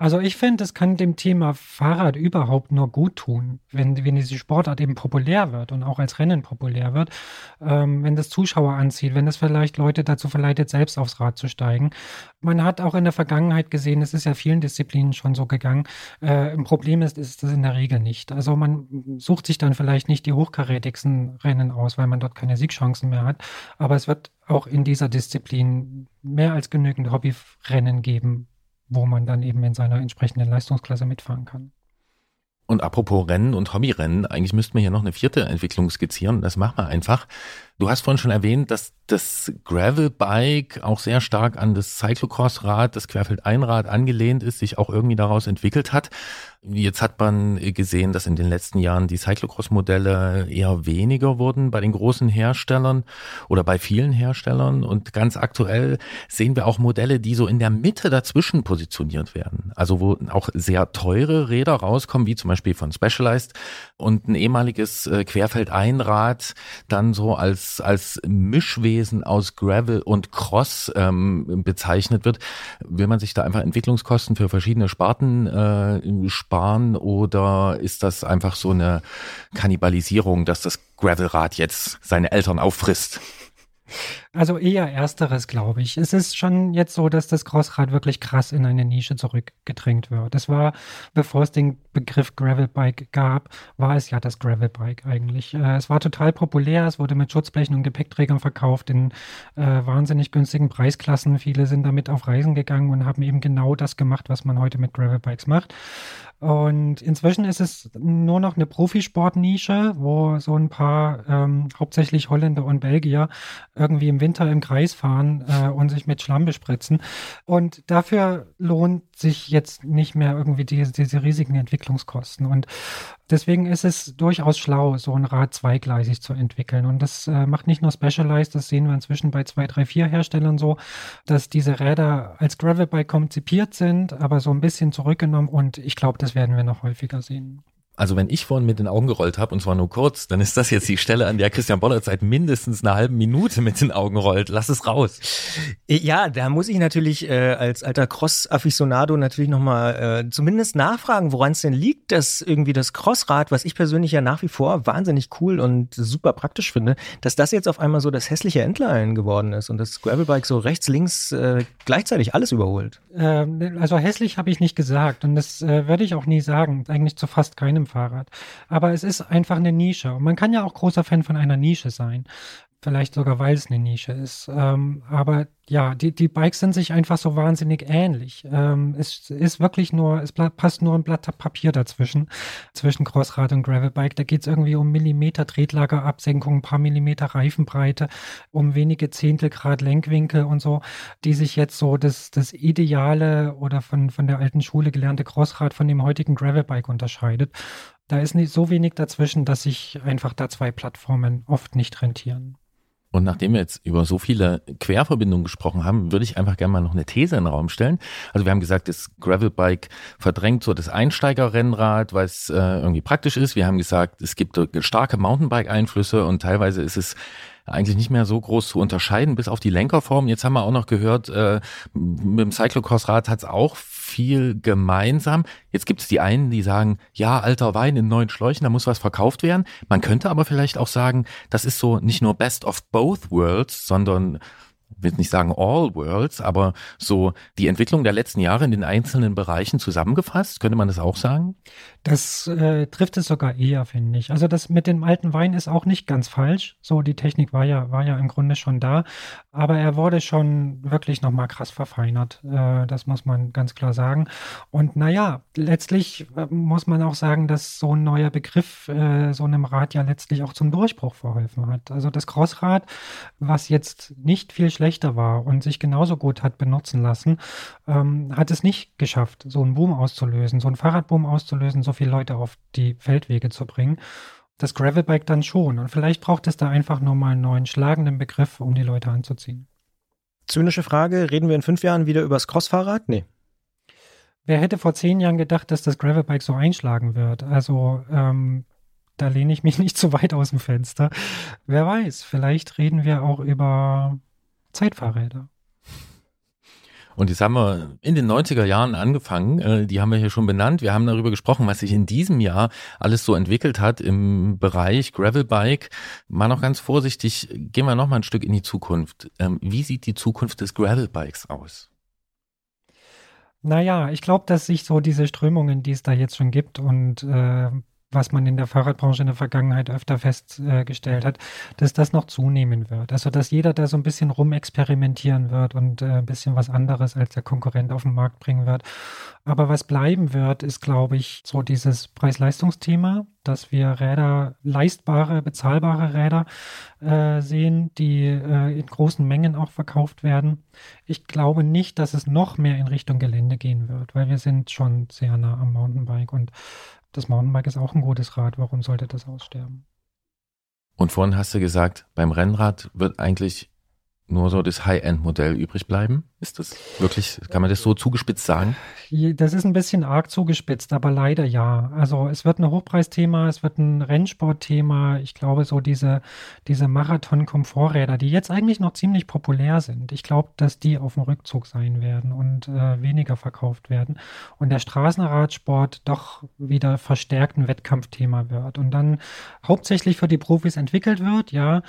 Also ich finde, es kann dem Thema Fahrrad überhaupt nur gut tun, wenn, wenn diese Sportart eben populär wird und auch als Rennen populär wird, ähm, wenn das Zuschauer anzieht, wenn das vielleicht Leute dazu verleitet, selbst aufs Rad zu steigen. Man hat auch in der Vergangenheit gesehen, es ist ja vielen Disziplinen schon so gegangen. Äh, ein Problem ist, ist das in der Regel nicht. Also man sucht sich dann vielleicht nicht die hochkarätigsten Rennen aus, weil man dort keine Siegchancen mehr hat. Aber es wird auch in dieser Disziplin mehr als genügend Hobbyrennen geben, wo man dann eben in seiner entsprechenden Leistungsklasse mitfahren kann. Und apropos Rennen und Hobbyrennen, eigentlich müssten wir hier noch eine vierte Entwicklung skizzieren. Das machen wir einfach. Du hast vorhin schon erwähnt, dass das Gravelbike auch sehr stark an das Cyclocross-Rad, das Querfeldeinrad angelehnt ist, sich auch irgendwie daraus entwickelt hat. Jetzt hat man gesehen, dass in den letzten Jahren die Cyclocross-Modelle eher weniger wurden bei den großen Herstellern oder bei vielen Herstellern. Und ganz aktuell sehen wir auch Modelle, die so in der Mitte dazwischen positioniert werden. Also wo auch sehr teure Räder rauskommen, wie zum Beispiel von Specialized und ein ehemaliges äh, Querfeldeinrad dann so als, als Mischwesen aus Gravel und Cross ähm, bezeichnet wird. Will man sich da einfach Entwicklungskosten für verschiedene Sparten äh, sparen oder ist das einfach so eine Kannibalisierung, dass das Gravelrad jetzt seine Eltern auffrisst? Also eher ersteres, glaube ich. Es ist schon jetzt so, dass das Crossrad wirklich krass in eine Nische zurückgedrängt wird. Das war, bevor es den Begriff Gravelbike gab, war es ja das Gravelbike eigentlich. Äh, es war total populär, es wurde mit Schutzblechen und Gepäckträgern verkauft in äh, wahnsinnig günstigen Preisklassen. Viele sind damit auf Reisen gegangen und haben eben genau das gemacht, was man heute mit Gravelbikes macht. Und inzwischen ist es nur noch eine Profisportnische, wo so ein paar ähm, hauptsächlich Holländer und Belgier irgendwie im Winter im Kreis fahren äh, und sich mit Schlamm bespritzen. Und dafür lohnt sich jetzt nicht mehr irgendwie diese, diese riesigen Entwicklungskosten. Und deswegen ist es durchaus schlau, so ein Rad zweigleisig zu entwickeln. Und das äh, macht nicht nur Specialized, das sehen wir inzwischen bei zwei, drei, vier Herstellern so, dass diese Räder als Gravelbike konzipiert sind, aber so ein bisschen zurückgenommen. Und ich glaube, das werden wir noch häufiger sehen. Also wenn ich vorhin mit den Augen gerollt habe, und zwar nur kurz, dann ist das jetzt die Stelle, an der Christian Bollert seit mindestens einer halben Minute mit den Augen rollt. Lass es raus. Ja, da muss ich natürlich äh, als alter Cross-Afficionado natürlich nochmal äh, zumindest nachfragen, woran es denn liegt, dass irgendwie das Crossrad, was ich persönlich ja nach wie vor wahnsinnig cool und super praktisch finde, dass das jetzt auf einmal so das hässliche Entlein geworden ist und das Gravelbike so rechts, links äh, gleichzeitig alles überholt. Ähm, also hässlich habe ich nicht gesagt und das äh, würde ich auch nie sagen, eigentlich zu fast keinem einem Fahrrad. Aber es ist einfach eine Nische. Und man kann ja auch großer Fan von einer Nische sein. Vielleicht sogar, weil es eine Nische ist. Ähm, aber ja, die, die Bikes sind sich einfach so wahnsinnig ähnlich. Ähm, es ist wirklich nur, es passt nur ein Blatt Papier dazwischen, zwischen Crossrad und Gravelbike. Da geht es irgendwie um Millimeter Tretlagerabsenkung, ein paar Millimeter Reifenbreite, um wenige Zehntel Grad Lenkwinkel und so, die sich jetzt so das, das ideale oder von, von der alten Schule gelernte Crossrad von dem heutigen Gravelbike unterscheidet. Da ist nicht so wenig dazwischen, dass sich einfach da zwei Plattformen oft nicht rentieren. Und nachdem wir jetzt über so viele Querverbindungen gesprochen haben, würde ich einfach gerne mal noch eine These in den Raum stellen. Also wir haben gesagt, das Gravelbike verdrängt so das Einsteigerrennrad, weil es äh, irgendwie praktisch ist. Wir haben gesagt, es gibt starke Mountainbike-Einflüsse und teilweise ist es eigentlich nicht mehr so groß zu unterscheiden, bis auf die Lenkerform. Jetzt haben wir auch noch gehört, äh, mit dem Cyclocross-Rad hat es auch viel gemeinsam. Jetzt gibt es die einen, die sagen, ja, alter Wein in neuen Schläuchen, da muss was verkauft werden. Man könnte aber vielleicht auch sagen, das ist so nicht nur Best of Both Worlds, sondern will nicht sagen all worlds, aber so die Entwicklung der letzten Jahre in den einzelnen Bereichen zusammengefasst, könnte man das auch sagen? Das äh, trifft es sogar eher, finde ich. Also das mit dem alten Wein ist auch nicht ganz falsch. So, die Technik war ja, war ja im Grunde schon da, aber er wurde schon wirklich nochmal krass verfeinert. Äh, das muss man ganz klar sagen. Und naja, letztlich äh, muss man auch sagen, dass so ein neuer Begriff äh, so einem Rad ja letztlich auch zum Durchbruch verholfen hat. Also das Crossrad, was jetzt nicht viel schlechter war und sich genauso gut hat benutzen lassen, ähm, hat es nicht geschafft, so einen Boom auszulösen, so einen Fahrradboom auszulösen, so viele Leute auf die Feldwege zu bringen. Das Gravelbike dann schon. Und vielleicht braucht es da einfach nur mal einen neuen schlagenden Begriff, um die Leute anzuziehen. Zynische Frage, reden wir in fünf Jahren wieder über das Crossfahrrad? Nee. Wer hätte vor zehn Jahren gedacht, dass das Gravelbike so einschlagen wird? Also ähm, da lehne ich mich nicht zu weit aus dem Fenster. Wer weiß, vielleicht reden wir auch über Zeitfahrräder. Und jetzt haben wir in den 90er Jahren angefangen, äh, die haben wir hier schon benannt. Wir haben darüber gesprochen, was sich in diesem Jahr alles so entwickelt hat im Bereich Gravelbike. Mal noch ganz vorsichtig, gehen wir noch mal ein Stück in die Zukunft. Ähm, wie sieht die Zukunft des Gravelbikes aus? Naja, ich glaube, dass sich so diese Strömungen, die es da jetzt schon gibt und äh, was man in der Fahrradbranche in der Vergangenheit öfter festgestellt hat, dass das noch zunehmen wird. Also dass jeder da so ein bisschen rumexperimentieren wird und äh, ein bisschen was anderes als der Konkurrent auf den Markt bringen wird. Aber was bleiben wird, ist, glaube ich, so dieses Preis-Leistungsthema, dass wir Räder, leistbare, bezahlbare Räder äh, sehen, die äh, in großen Mengen auch verkauft werden. Ich glaube nicht, dass es noch mehr in Richtung Gelände gehen wird, weil wir sind schon sehr nah am Mountainbike und das Mountainbike ist auch ein gutes Rad. Warum sollte das aussterben? Und vorhin hast du gesagt, beim Rennrad wird eigentlich nur so das High-End-Modell übrig bleiben? Ist das wirklich, kann man das so zugespitzt sagen? Das ist ein bisschen arg zugespitzt, aber leider ja. Also es wird ein Hochpreisthema, es wird ein Rennsportthema. Ich glaube, so diese, diese Marathon-Komforträder, die jetzt eigentlich noch ziemlich populär sind, ich glaube, dass die auf dem Rückzug sein werden und äh, weniger verkauft werden. Und der Straßenradsport doch wieder verstärkt ein Wettkampfthema wird und dann hauptsächlich für die Profis entwickelt wird. Ja,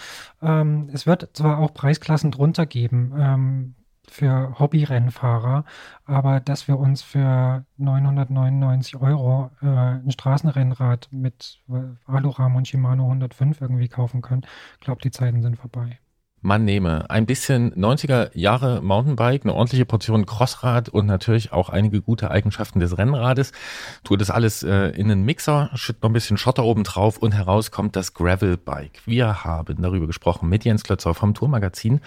ähm, es wird zwar auch Preisklassen drunter geben. Ähm, für Hobbyrennfahrer, aber dass wir uns für 999 Euro äh, ein Straßenrennrad mit Alurahmen und Shimano 105 irgendwie kaufen können, glaube die Zeiten sind vorbei. Man nehme ein bisschen 90er Jahre Mountainbike, eine ordentliche Portion Crossrad und natürlich auch einige gute Eigenschaften des Rennrades. Tue das alles äh, in einen Mixer, schütt noch ein bisschen Schotter oben drauf und heraus kommt das Gravelbike. Wir haben darüber gesprochen mit Jens Klötzer vom Tourmagazin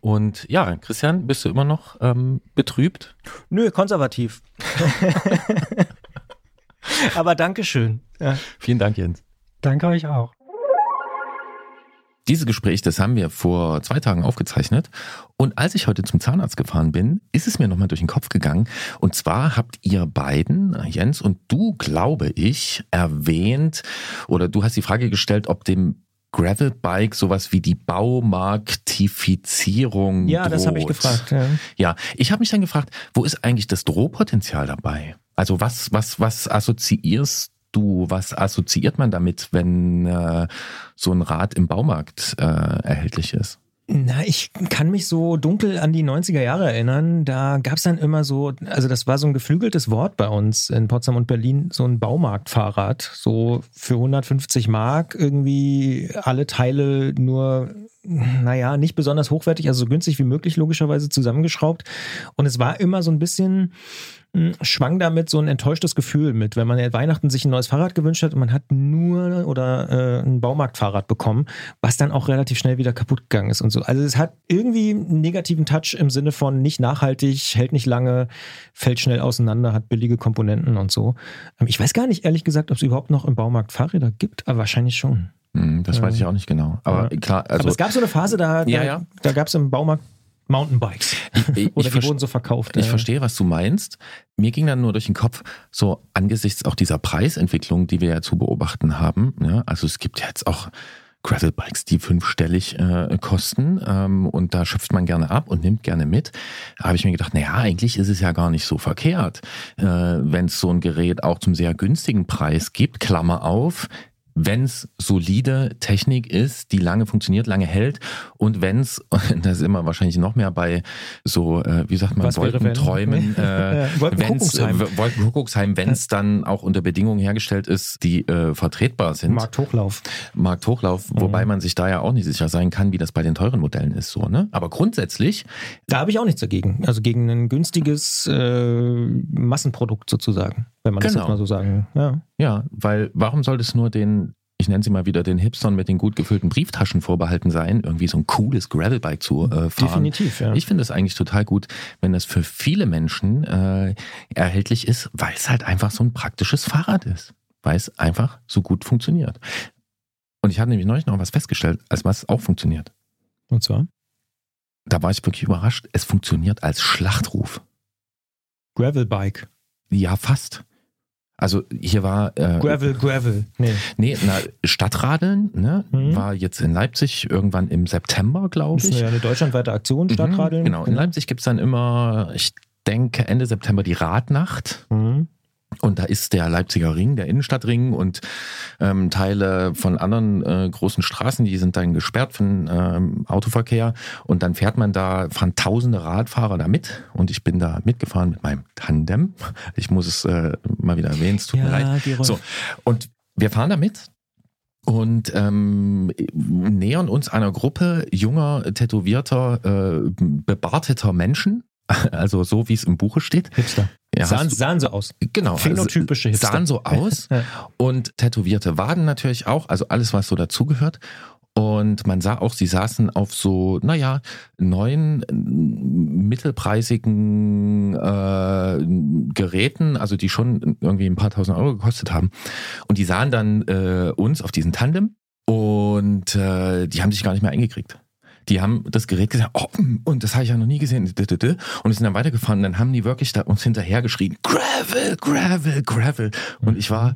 und ja, Christian, bist du immer noch ähm, betrübt? Nö, konservativ. Aber Dankeschön. Ja. Vielen Dank, Jens. Danke euch auch. Dieses Gespräch, das haben wir vor zwei Tagen aufgezeichnet. Und als ich heute zum Zahnarzt gefahren bin, ist es mir nochmal durch den Kopf gegangen. Und zwar habt ihr beiden, Jens und du, glaube ich, erwähnt, oder du hast die Frage gestellt, ob dem Gravelbike sowas wie die Baumarktifizierung Ja, droht. das habe ich gefragt. Ja, ja ich habe mich dann gefragt, wo ist eigentlich das Drohpotenzial dabei? Also was, was, was assoziierst du, was assoziiert man damit, wenn äh, so ein Rad im Baumarkt äh, erhältlich ist? Na, ich kann mich so dunkel an die 90er Jahre erinnern. Da gab es dann immer so, also das war so ein geflügeltes Wort bei uns in Potsdam und Berlin, so ein Baumarktfahrrad. So für 150 Mark irgendwie alle Teile nur, naja, nicht besonders hochwertig, also so günstig wie möglich logischerweise zusammengeschraubt. Und es war immer so ein bisschen hm, schwang damit so ein enttäuschtes Gefühl mit, wenn man ja Weihnachten sich ein neues Fahrrad gewünscht hat und man hat nur oder äh, ein Baumarktfahrrad bekommen, was dann auch relativ schnell wieder kaputt gegangen ist und so. Also es hat irgendwie einen negativen Touch im Sinne von nicht nachhaltig, hält nicht lange, fällt schnell auseinander, hat billige Komponenten und so. Ähm, ich weiß gar nicht ehrlich gesagt, ob es überhaupt noch im Baumarkt Fahrräder gibt, aber wahrscheinlich schon. Hm, das weiß ich auch nicht genau. Aber ja. klar, also. Aber es gab so eine Phase, da, ja, da, ja. da gab es im Baumarkt Mountainbikes. Ich, Oder die wurden so verkauft. Ich äh. verstehe, was du meinst. Mir ging dann nur durch den Kopf, so angesichts auch dieser Preisentwicklung, die wir ja zu beobachten haben. Ja, also es gibt jetzt auch Gravelbikes, die fünfstellig äh, kosten ähm, und da schöpft man gerne ab und nimmt gerne mit. Da habe ich mir gedacht, naja, eigentlich ist es ja gar nicht so verkehrt, äh, wenn es so ein Gerät auch zum sehr günstigen Preis gibt, Klammer auf, wenn es solide Technik ist, die lange funktioniert, lange hält und wenn es, das ist immer wahrscheinlich noch mehr bei so, äh, wie sagt man, Was? Wolkenträumen, äh, Wolkenkuckucksheim. äh, Wolkenkuckucksheim, wenn es dann auch unter Bedingungen hergestellt ist, die äh, vertretbar sind. Markthochlauf. Markthochlauf, Mhm. wobei man sich da ja auch nicht sicher sein kann, wie das bei den teuren Modellen ist, so, ne? Aber grundsätzlich, Da habe ich auch nichts dagegen. Also gegen ein günstiges äh, Massenprodukt sozusagen, wenn man das Genau. jetzt mal so sagen. Ja. ja, weil warum soll es nur den, ich nenne sie mal wieder den Hipstern mit den gut gefüllten Brieftaschen vorbehalten sein, irgendwie so ein cooles Gravelbike zu äh, fahren? Definitiv, ja. Ich finde es eigentlich total gut, wenn das für viele Menschen äh, erhältlich ist, weil es halt einfach so ein praktisches Fahrrad ist. Weil es einfach so gut funktioniert. Und ich habe nämlich neulich noch was festgestellt, als was auch funktioniert. Und zwar Da war ich wirklich überrascht. Es funktioniert als Schlachtruf. Gravelbike. Ja, fast. Also hier war äh, Gravel, Gravel. Nee. nee, na, Stadtradeln, ne, Mhm. war jetzt in Leipzig irgendwann im September, glaube Das ist ich. ja eine deutschlandweite Aktion, Stadtradeln. Mhm, genau, in Leipzig gibt's dann immer, ich denke, Ende September die Radnacht. Mhm. Und da ist der Leipziger Ring, der Innenstadtring und ähm, Teile von anderen äh, großen Straßen, die sind dann gesperrt den ähm, Autoverkehr. Und dann fährt man da, fahren tausende Radfahrer da mit. Und ich bin da mitgefahren mit meinem Tandem. Ich muss es äh, mal wieder erwähnen, es tut mir leid. Gerolf. So, und wir fahren da mit und ähm, nähern uns einer Gruppe junger, tätowierter, äh, bebarteter Menschen. Also so, wie es im Buche steht. Hipster. Ja, sahen, du- sahen so aus. Genau. Phänotypische Hipster. Sahen so aus und tätowierte Waden natürlich auch, also alles, was so dazugehört. Und man sah auch, sie saßen auf so, naja, neuen, mittelpreisigen äh, Geräten, also die schon irgendwie ein paar tausend Euro gekostet haben. Und die sahen dann äh, uns auf diesen Tandem und äh, die haben sich gar nicht mehr eingekriegt. Die haben das Gerät gesagt, oh, und das habe ich ja noch nie gesehen. Und sind dann weitergefahren. Und dann haben die wirklich da uns hinterher geschrien, Gravel, Gravel, Gravel. Und ich war,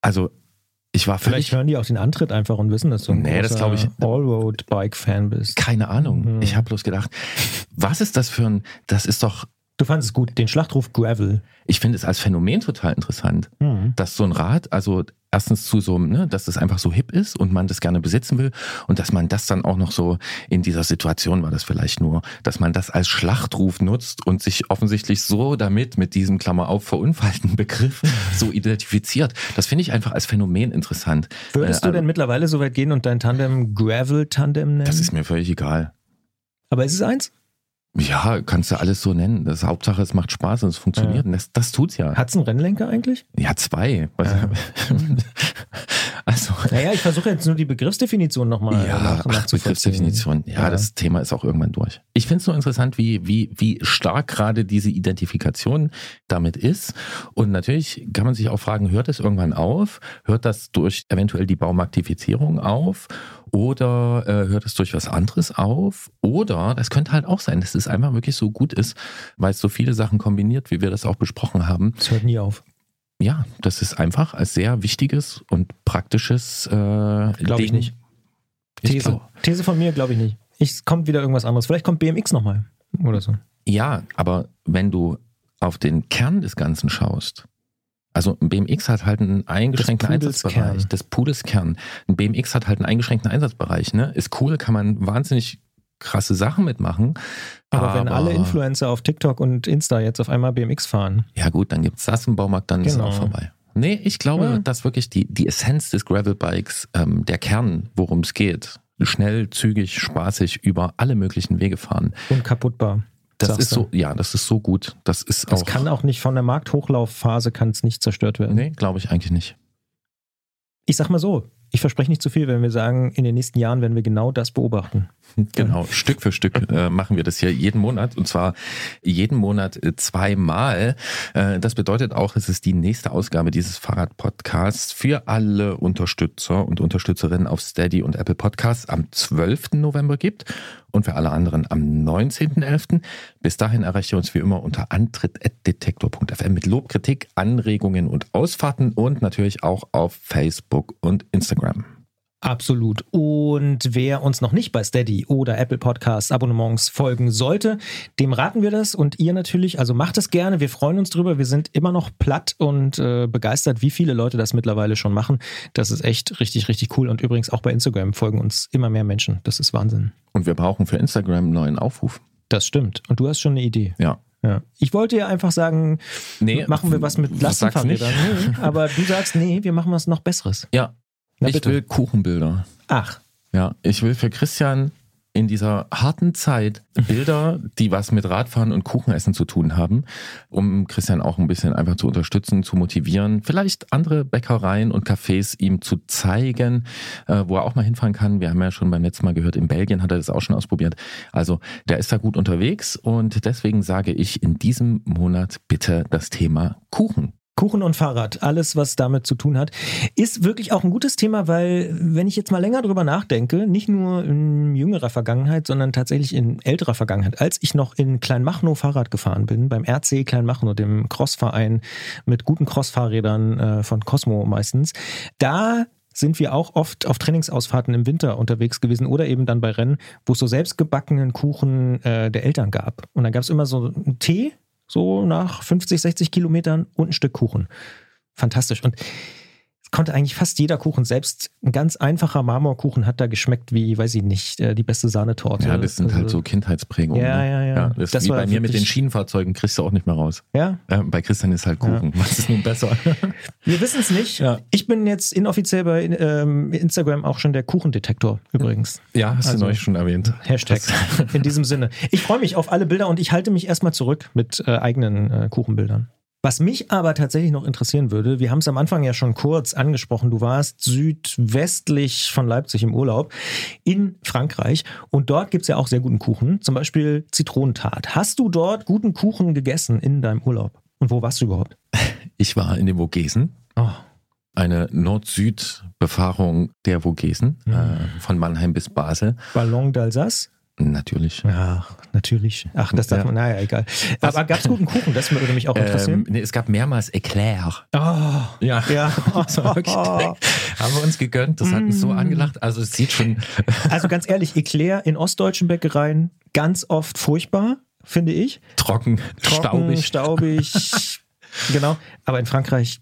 also ich war Vielleicht völlig, hören die auch den Antritt einfach und wissen, dass du ein Nee, das großer glaub ich- Allroad-Bike-Fan bist. keine Ahnung. Mhm. Ich habe bloß gedacht, was ist das für ein, das ist doch, Du fandest es gut, den Schlachtruf Gravel. ich finde es als Phänomen total interessant. Mhm. dass so ein Rad, also erstens zu so, ne, dass das einfach so hip ist und man das gerne besitzen will und dass man das dann auch noch so in dieser Situation war das vielleicht nur, dass man das als Schlachtruf nutzt und sich offensichtlich so damit mit diesem Klammer auf verunfallten Begriff so identifiziert. Das finde ich einfach als Phänomen interessant. Würdest Äh, du denn mittlerweile so weit gehen und dein Tandem Gravel-Tandem nennen? Das ist mir völlig egal. Aber ist es eins? Ja, kannst du alles so nennen. Das Hauptsache, es macht Spaß und es funktioniert. Ja. Und das, das tut's ja. Hat es einen Rennlenker eigentlich? Ja, zwei. Ja. also, Naja, ich versuche jetzt nur die Begriffsdefinition nochmal Ja, nach, ach. Begriffsdefinition. Ja, Ja. das Thema ist auch irgendwann durch. Ich finde es so interessant, wie, wie, wie stark gerade diese Identifikation damit ist. Und natürlich kann man sich auch fragen, hört es irgendwann auf? Hört das durch eventuell die Baumarktifizierung auf? Oder äh, hört es durch was anderes auf? Oder das könnte halt auch sein, dass es einfach wirklich so gut ist, weil es so viele Sachen kombiniert, wie wir das auch besprochen haben. Es hört nie auf. Ja, das ist einfach als sehr wichtiges und praktisches äh, Glaube ich nicht. Ich These. glaub- These von mir glaube ich nicht. Ich, kommt wieder irgendwas anderes. Vielleicht kommt BMX nochmal. Oder so. Ja, aber wenn du auf den Kern des Ganzen schaust, also ein BMX hat halt einen eingeschränkten Einsatzbereich. Das Pudels Kern. Ein BMX hat halt einen eingeschränkten Einsatzbereich. Ne? Ist cool, kann man wahnsinnig krasse Sachen mitmachen. Aber, wenn alle Influencer auf TikTok und Insta jetzt auf einmal BMX fahren, Ja gut, dann gibt's das im Baumarkt, dann ist es Genau. auch vorbei. Nee, ich glaube, Ja. dass wirklich die, die Essenz des Gravelbikes, ähm, der Kern, worum es geht, schnell, zügig, spaßig über alle möglichen Wege fahren. unkaputtbar. Das ist so, ja, das ist so gut. Das ist Das auch. kann auch nicht von der Markthochlaufphase kann es nicht zerstört werden. Nee, glaube ich eigentlich nicht. Ich sag mal so, ich verspreche nicht zu viel, wenn wir sagen, in den nächsten Jahren werden wir genau das beobachten. Genau, Stück für Stück äh, machen wir das hier jeden Monat und zwar jeden Monat äh, zweimal. Äh, das bedeutet auch, es ist die nächste Ausgabe dieses Fahrrad-Podcasts für alle Unterstützer und Unterstützerinnen auf Steady und Apple Podcasts am 12. November gibt und für alle anderen am 19.11. Bis dahin erreicht ihr uns wie immer unter antritt.detektor.fm mit Lob, Kritik, Anregungen und Ausfahrten und natürlich auch auf Facebook und Instagram. Absolut. Und wer uns noch nicht bei Steady oder Apple Podcasts Abonnements folgen sollte, dem raten wir das und ihr natürlich. Also macht es gerne. Wir freuen uns drüber. Wir sind immer noch platt und äh, begeistert, wie viele Leute das mittlerweile schon machen. Das ist echt richtig, richtig cool. Und übrigens auch bei Instagram folgen uns immer mehr Menschen. Das ist Wahnsinn. Und wir brauchen für Instagram einen neuen Aufruf. Das stimmt. Und du hast schon eine Idee. Ja. Ja. Ich wollte ja einfach sagen, Nee, machen wir was mit? Lastenfahrrädern. Nee, aber du sagst, nee, wir machen was noch Besseres. Ja. Na ich bitte. will Kuchenbilder. Ach, Ja, ich will für Christian in dieser harten Zeit Bilder, die was mit Radfahren und Kuchenessen zu tun haben, um Christian auch ein bisschen einfach zu unterstützen, zu motivieren, vielleicht andere Bäckereien und Cafés ihm zu zeigen, äh, wo er auch mal hinfahren kann. Wir haben ja schon beim letzten Mal gehört, in Belgien hat er das auch schon ausprobiert. Also der ist da gut unterwegs und deswegen sage ich in diesem Monat bitte das Thema Kuchen. Kuchen und Fahrrad, alles, was damit zu tun hat, ist wirklich auch ein gutes Thema, weil wenn ich jetzt mal länger drüber nachdenke, nicht nur in jüngerer Vergangenheit, sondern tatsächlich in älterer Vergangenheit, als ich noch in Kleinmachnow Fahrrad gefahren bin, beim RC Kleinmachnow, dem Crossverein mit guten Crossfahrrädern äh, von Cosmo meistens, da sind wir auch oft auf Trainingsausfahrten im Winter unterwegs gewesen oder eben dann bei Rennen, wo es so selbstgebackenen Kuchen äh, der Eltern gab. Und dann gab es immer so einen Tee, so nach 50, 60 Kilometern und ein Stück Kuchen. Fantastisch. Und konnte eigentlich fast jeder Kuchen, selbst ein ganz einfacher Marmorkuchen hat da geschmeckt wie, weiß ich nicht, äh, die beste Sahnetorte. Ja, das sind Also, halt so Kindheitsprägungen. Ja, ne? ja, ja. das ist Das wie war bei mir mit den Schienenfahrzeugen, kriegst du auch nicht mehr raus. Ja, Äh, bei Christian ist halt Kuchen. Was ist nun besser? wir wissen es nicht. Ja. Ich bin jetzt inoffiziell bei ähm, Instagram auch schon der Kuchendetektor übrigens. ja, hast Also- du neulich schon erwähnt. Hashtag. In diesem Sinne. Ich freue mich auf alle Bilder und ich halte mich erstmal zurück mit äh, eigenen äh, Kuchenbildern. Was mich aber tatsächlich noch interessieren würde, wir haben es am Anfang ja schon kurz angesprochen, du warst südwestlich von Leipzig im Urlaub in Frankreich und dort gibt es ja auch sehr guten Kuchen, zum Beispiel Zitronentart. Hast du dort guten Kuchen gegessen in deinem Urlaub? Und wo warst du überhaupt? Ich war in den Vogesen. Oh, Eine Nord-Süd-Befahrung der Vogesen, Mhm. äh, von Mannheim bis Basel. Ballon d'Alsace? Natürlich. Ja, natürlich. Ach, das darf Ja. man, naja, egal. Aber gab es guten Kuchen? Das würde mich auch interessieren. Ähm, nee, es gab mehrmals Eclair. oh, Ja. ja. War wirklich, haben wir uns gegönnt. Das hat uns Mm. so angelacht. Also es sieht schon. Also ganz ehrlich, Eclair in ostdeutschen Bäckereien ganz oft furchtbar, finde ich. Trocken, Trocken, staubig. staubig. genau. Aber in Frankreich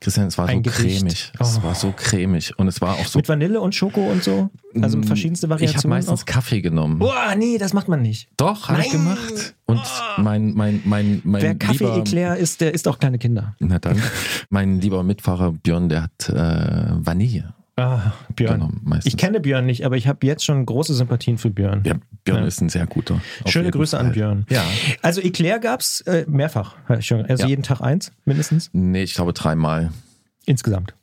Christian, es war so cremig. Es Oh. war so cremig. Und es war auch so. mit Vanille und Schoko und so. Also Mm, verschiedenste Ich habe Variationen. meistens auch. Kaffee genommen. Boah, nee, das macht man nicht. Doch, habe ich gemacht. Und mein, mein, mein, mein Wer Kaffee lieber, Eclair isst, der isst auch kleine Kinder. Na dann. Mein lieber Mitfahrer Björn, der hat äh, Vanille Ah, Björn. meistens. Ich kenne Björn nicht, aber ich habe jetzt schon große Sympathien für Björn. ja, Björn Ja. ist ein sehr guter. Schöne Grüße an Fall. Björn. Ja. Also Eclair gab's äh, mehrfach. Also Ja. jeden Tag eins, mindestens. Nee, ich glaube dreimal. Insgesamt.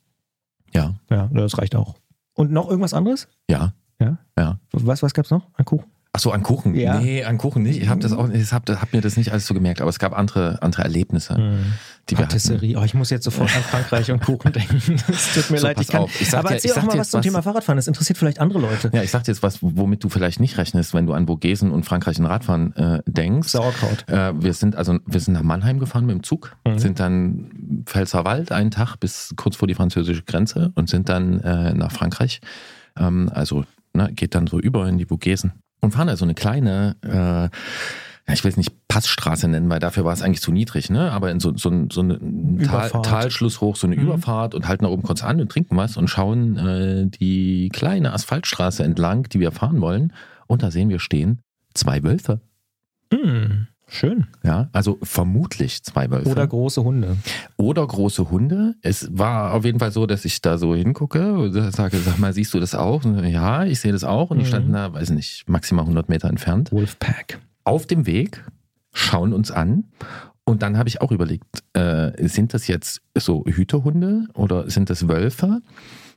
Ja. Ja, das reicht auch. Und noch irgendwas anderes? Ja. Ja? Ja. Was, was gab's noch? Ein Kuchen? Ach so, an Kuchen. Ja. Nee, an Kuchen nicht. Ich habe das auch, ich habe hab mir das nicht alles so gemerkt, aber es gab andere, andere Erlebnisse, die wir hatten. Patisserie. Oh, ich muss jetzt sofort an Frankreich und Kuchen denken. Es tut mir So, leid. Ich kann, auf. Ich aber dir- erzähl ich auch mal was zum was- Thema Fahrradfahren. Das interessiert vielleicht andere Leute. Ja, ich sag dir jetzt was, womit du vielleicht nicht rechnest, wenn du an Vogesen und Frankreich und Radfahren äh, denkst. Sauerkraut. Äh, wir sind also wir sind nach Mannheim gefahren mit dem Zug, Mhm. sind dann Pfälzerwald einen Tag bis kurz vor die französische Grenze und sind dann äh, nach Frankreich. Ähm, also ne, geht dann so über in die Vogesen und fahren also eine kleine, äh, ja, ich will es nicht Passstraße nennen, weil dafür war es eigentlich zu niedrig, ne? Aber in so, so, so eine Tal. Talschluss hoch, so eine Mhm. Überfahrt und halten da oben kurz an und trinken was und schauen äh, die kleine Asphaltstraße entlang, die wir fahren wollen. Und da sehen wir stehen zwei Wölfe. Mm, schön. Ja, also vermutlich zwei Wölfe. Oder große Hunde. Oder große Hunde. Es war auf jeden Fall so, dass ich da so hingucke und sage, sag mal, siehst du das auch? Und, ja, ich sehe das auch. Und die Mhm. standen da, weiß nicht, maximal 100 Meter entfernt. Wolfpack. Auf dem Weg, schauen uns an. Und dann habe ich auch überlegt, äh, sind das jetzt so Hütehunde oder sind das Wölfe?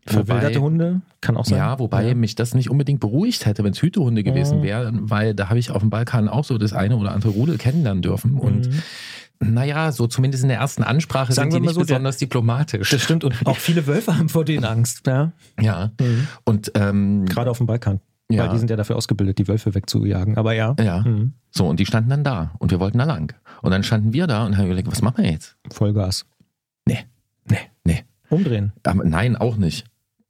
Verwilderte Hunde kann auch sein. Ja, wobei mich das nicht unbedingt beruhigt hätte, wenn es Hütehunde gewesen Mhm. wären, weil da habe ich auf dem Balkan auch so das eine oder andere Rudel kennenlernen dürfen. Und Mhm. naja, so zumindest in der ersten Ansprache Sagen sind die nicht so, der- besonders diplomatisch. Das stimmt. Und auch viele Wölfe haben vor denen Angst. Ja. ja. Und ähm, Gerade auf dem Balkan. Ja. Weil die sind ja dafür ausgebildet, die Wölfe wegzujagen. Aber ja. ja, Mhm. so, und die standen dann da und wir wollten da lang. Und dann standen wir da und haben überlegt, was machen wir jetzt? Vollgas. Nee. Nee. Nee. Umdrehen. Aber nein, auch nicht.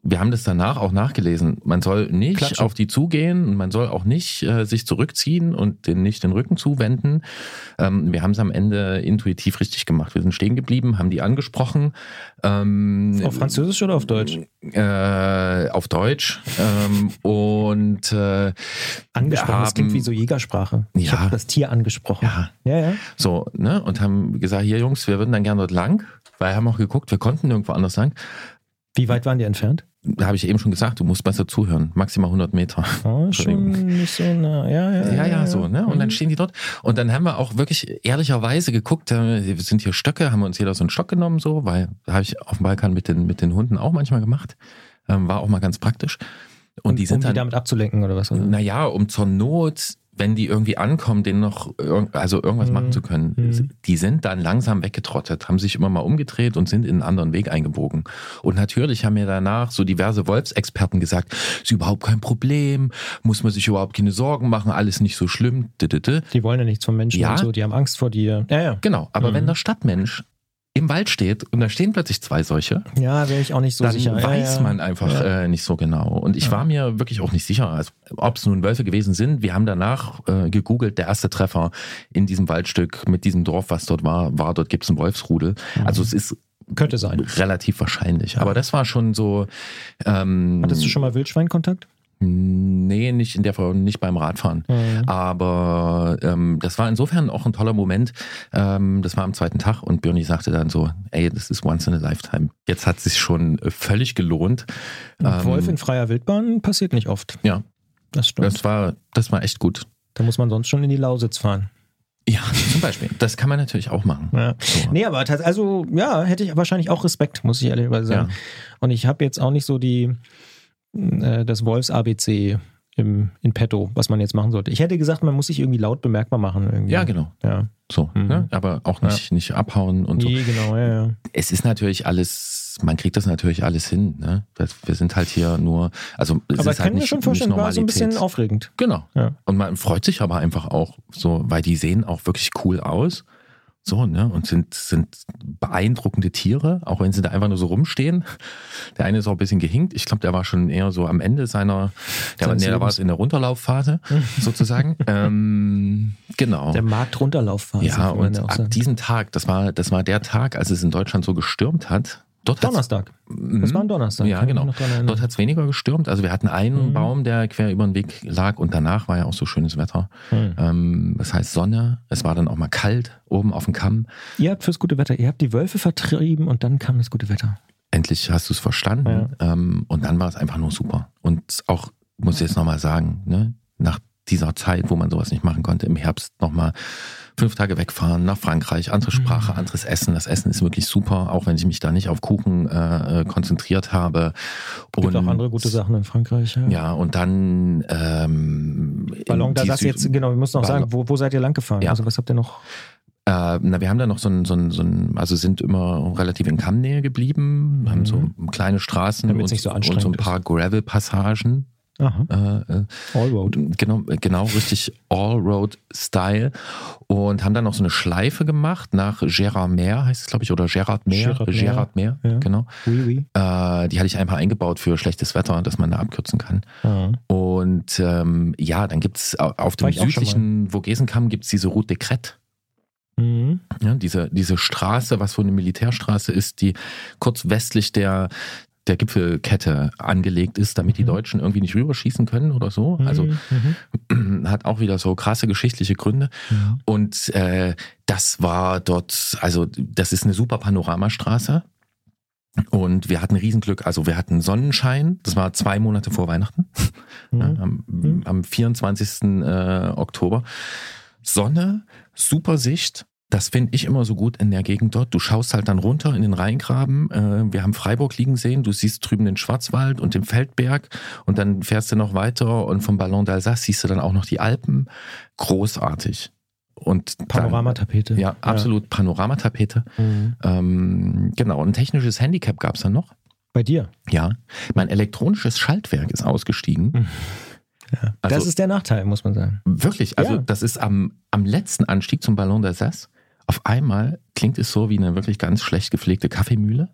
Wir haben das danach auch nachgelesen. Man soll nicht Klatschen. auf die zugehen und man soll auch nicht äh, sich zurückziehen und den nicht den Rücken zuwenden. Ähm, wir haben es am Ende intuitiv richtig gemacht. Wir sind stehen geblieben, haben die angesprochen. Ähm, Auf Französisch oder auf Deutsch? Äh, auf Deutsch. Ähm, und äh, Angesprochen, das klingt haben- wie so Jägersprache. Ich Ja. habe das Tier angesprochen. ja, ja. ja. so, ne? Und haben gesagt, hier Jungs, wir würden dann gerne dort lang, weil wir haben auch geguckt, wir konnten nirgendwo anders lang. Wie weit waren die entfernt? Habe ich eben schon gesagt, du musst besser zuhören. Maximal 100 Meter. Oh, schon nicht so nah. Ja, ja, Ja, ja, so, ne? Und dann Mhm. stehen die dort. Und dann haben wir auch wirklich ehrlicherweise geguckt, äh, wir sind hier Stöcke, haben wir uns jeder so einen Stock genommen, so, weil habe ich auf dem Balkan mit den, mit den Hunden auch manchmal gemacht. Ähm, war auch mal ganz praktisch. Und die um sind die dann, damit abzulenken oder was? Naja, um zur Not, wenn die irgendwie ankommen, denen noch also irgendwas Mhm. machen zu können. Mhm. Die sind dann langsam weggetrottet, haben sich immer mal umgedreht und sind in einen anderen Weg eingebogen. Und natürlich haben mir danach so diverse Wolfsexperten gesagt, ist überhaupt kein Problem, muss man sich überhaupt keine Sorgen machen, alles nicht so schlimm. Die wollen ja nichts vom Menschen Ja. und so, die haben Angst vor dir. Ja, ja. Genau, aber Mhm. wenn der Stadtmensch im Wald steht und da stehen plötzlich zwei solche, Ja, wäre ich auch nicht so dann sicher. Ja, weiß ja. man einfach Ja. äh, nicht so genau. Und ich Ja. war mir wirklich auch nicht sicher, also, ob es nun Wölfe gewesen sind. Wir haben danach äh, gegoogelt, der erste Treffer in diesem Waldstück mit diesem Dorf, was dort war, war, dort gibt es einen Wolfsrudel. Mhm. Also es ist Könnte sein. relativ wahrscheinlich. Aber das war schon so. Ähm, Hattest du schon mal Wildschweinkontakt? Nee, nicht in der Form, nicht beim Radfahren. Mhm. Aber ähm, das war insofern auch ein toller Moment. Ähm, das war am zweiten Tag und Birni sagte dann so, ey, das ist once in a lifetime. Jetzt hat sich schon äh, völlig gelohnt. Ein Wolf Ähm, in freier Wildbahn passiert nicht oft. Ja, Das stimmt. das war, das war echt gut. da muss man sonst schon in die Lausitz fahren. Ja, zum Beispiel. Das kann man natürlich auch machen. Ja. So. Nee, aber also ja, hätte ich wahrscheinlich auch Respekt, muss ich ehrlicherweise sagen. Ja. Und ich habe jetzt auch nicht so die äh, das Wolfs ABC im in petto, was man jetzt machen sollte. Ich hätte gesagt, man muss sich irgendwie laut bemerkbar machen irgendwie. Ja, genau. Ja. So, Mhm. ne? aber auch nicht, nicht abhauen und so. Nee, genau, ja, ja. Es ist natürlich alles, man kriegt das natürlich alles hin. Ne? Wir sind halt hier nur, also es Aber ist halt nicht, schon nicht vorstellen, war so ein bisschen Normalität. aufregend. Genau. Ja. Und man freut sich aber einfach auch so, weil die sehen auch wirklich cool aus. So, ne? Und sind, sind beeindruckende Tiere, auch wenn sie da einfach nur so rumstehen. Der eine ist auch ein bisschen gehinkt. Ich glaube, der war schon eher so am Ende seiner, der, Seines nee, der war Lebens. in der Runterlaufphase, sozusagen. ähm, genau. Der Marktrunterlaufphase. ja, und ab sagen. diesem Tag, das war, das war der Tag, als es in Deutschland so gestürmt hat. Dort Donnerstag. Mhm. Das war ein Donnerstag. Ja, kann genau. Dort hat es weniger gestürmt. Also wir hatten einen Mhm. Baum, der quer über den Weg lag und danach war ja auch so schönes Wetter. Hm. Ähm, das heißt Sonne, es war dann auch mal kalt oben auf dem Kamm. Ihr habt fürs gute Wetter, ihr habt die Wölfe vertrieben und dann kam das gute Wetter. Endlich hast du es verstanden. Ähm, und dann war es einfach nur super. Und auch, muss ich jetzt nochmal sagen, ne, nach dieser Zeit, wo man sowas nicht machen konnte, im Herbst nochmal fünf Tage wegfahren nach Frankreich, andere Sprache, Mhm. anderes Essen. Das Essen ist wirklich super, auch wenn ich mich da nicht auf Kuchen äh, äh, konzentriert habe. Gibt auch andere gute Sachen in Frankreich. Ja. Ja, und dann ähm, Ballon die d'Alsace Süd- jetzt, genau, wir müssen noch Ballon- sagen, wo, wo seid ihr lang gefahren? Ja. Also was habt ihr noch? Äh, na, wir haben da noch so ein, so ein, so ein, also sind immer relativ in Kammnähe geblieben, haben so kleine Straßen und, so und so ein paar Gravel-Passagen. Aha. Äh, äh, Allroad. genau, genau richtig Allroad-Style und haben dann noch so eine Schleife gemacht nach Gérardmer, heißt es glaube ich, oder Gérardmer, Gérardmer, Gérardmer, ja. genau. Oui, oui. Äh, die hatte ich einfach eingebaut für schlechtes Wetter, dass man da abkürzen kann. Ah. Und ähm, ja, dann gibt's au- auf dem südlichen Vogesenkamm gibt's diese Route des Crêtes. Mhm. Ja, diese, diese Straße, was wohl eine Militärstraße ist, die kurz westlich der, der Gipfelkette angelegt ist, damit die Mhm. Deutschen irgendwie nicht rüberschießen können oder so. Also Mhm. hat auch wieder so krasse geschichtliche Gründe. Mhm. Und äh, das war dort, also das ist eine super Panoramastraße. Und wir hatten Riesenglück, also wir hatten Sonnenschein, das war zwei Monate vor Weihnachten, ja, Mhm. am, Mhm. am 24. Äh, Oktober. Sonne, super Sicht. Das finde ich immer so gut in der Gegend dort. Du schaust halt dann runter in den Rheingraben. Äh, wir haben Freiburg liegen sehen. Du siehst drüben den Schwarzwald und den Feldberg. Und dann fährst du noch weiter und vom Ballon d'Alsace siehst du dann auch noch die Alpen. Großartig. Und dann- Panoramatapete. Ja, absolut Panoramatapete. Mhm. Ähm, genau, ein technisches Handicap gab es dann noch. Bei dir. Ja, mein elektronisches Schaltwerk ist ausgestiegen. Mhm. Ja. Also- das ist der Nachteil, muss man sagen. Wirklich, also Ja. das ist am, am letzten Anstieg zum Ballon d'Alsace. Auf einmal klingt es so wie eine wirklich ganz schlecht gepflegte Kaffeemühle.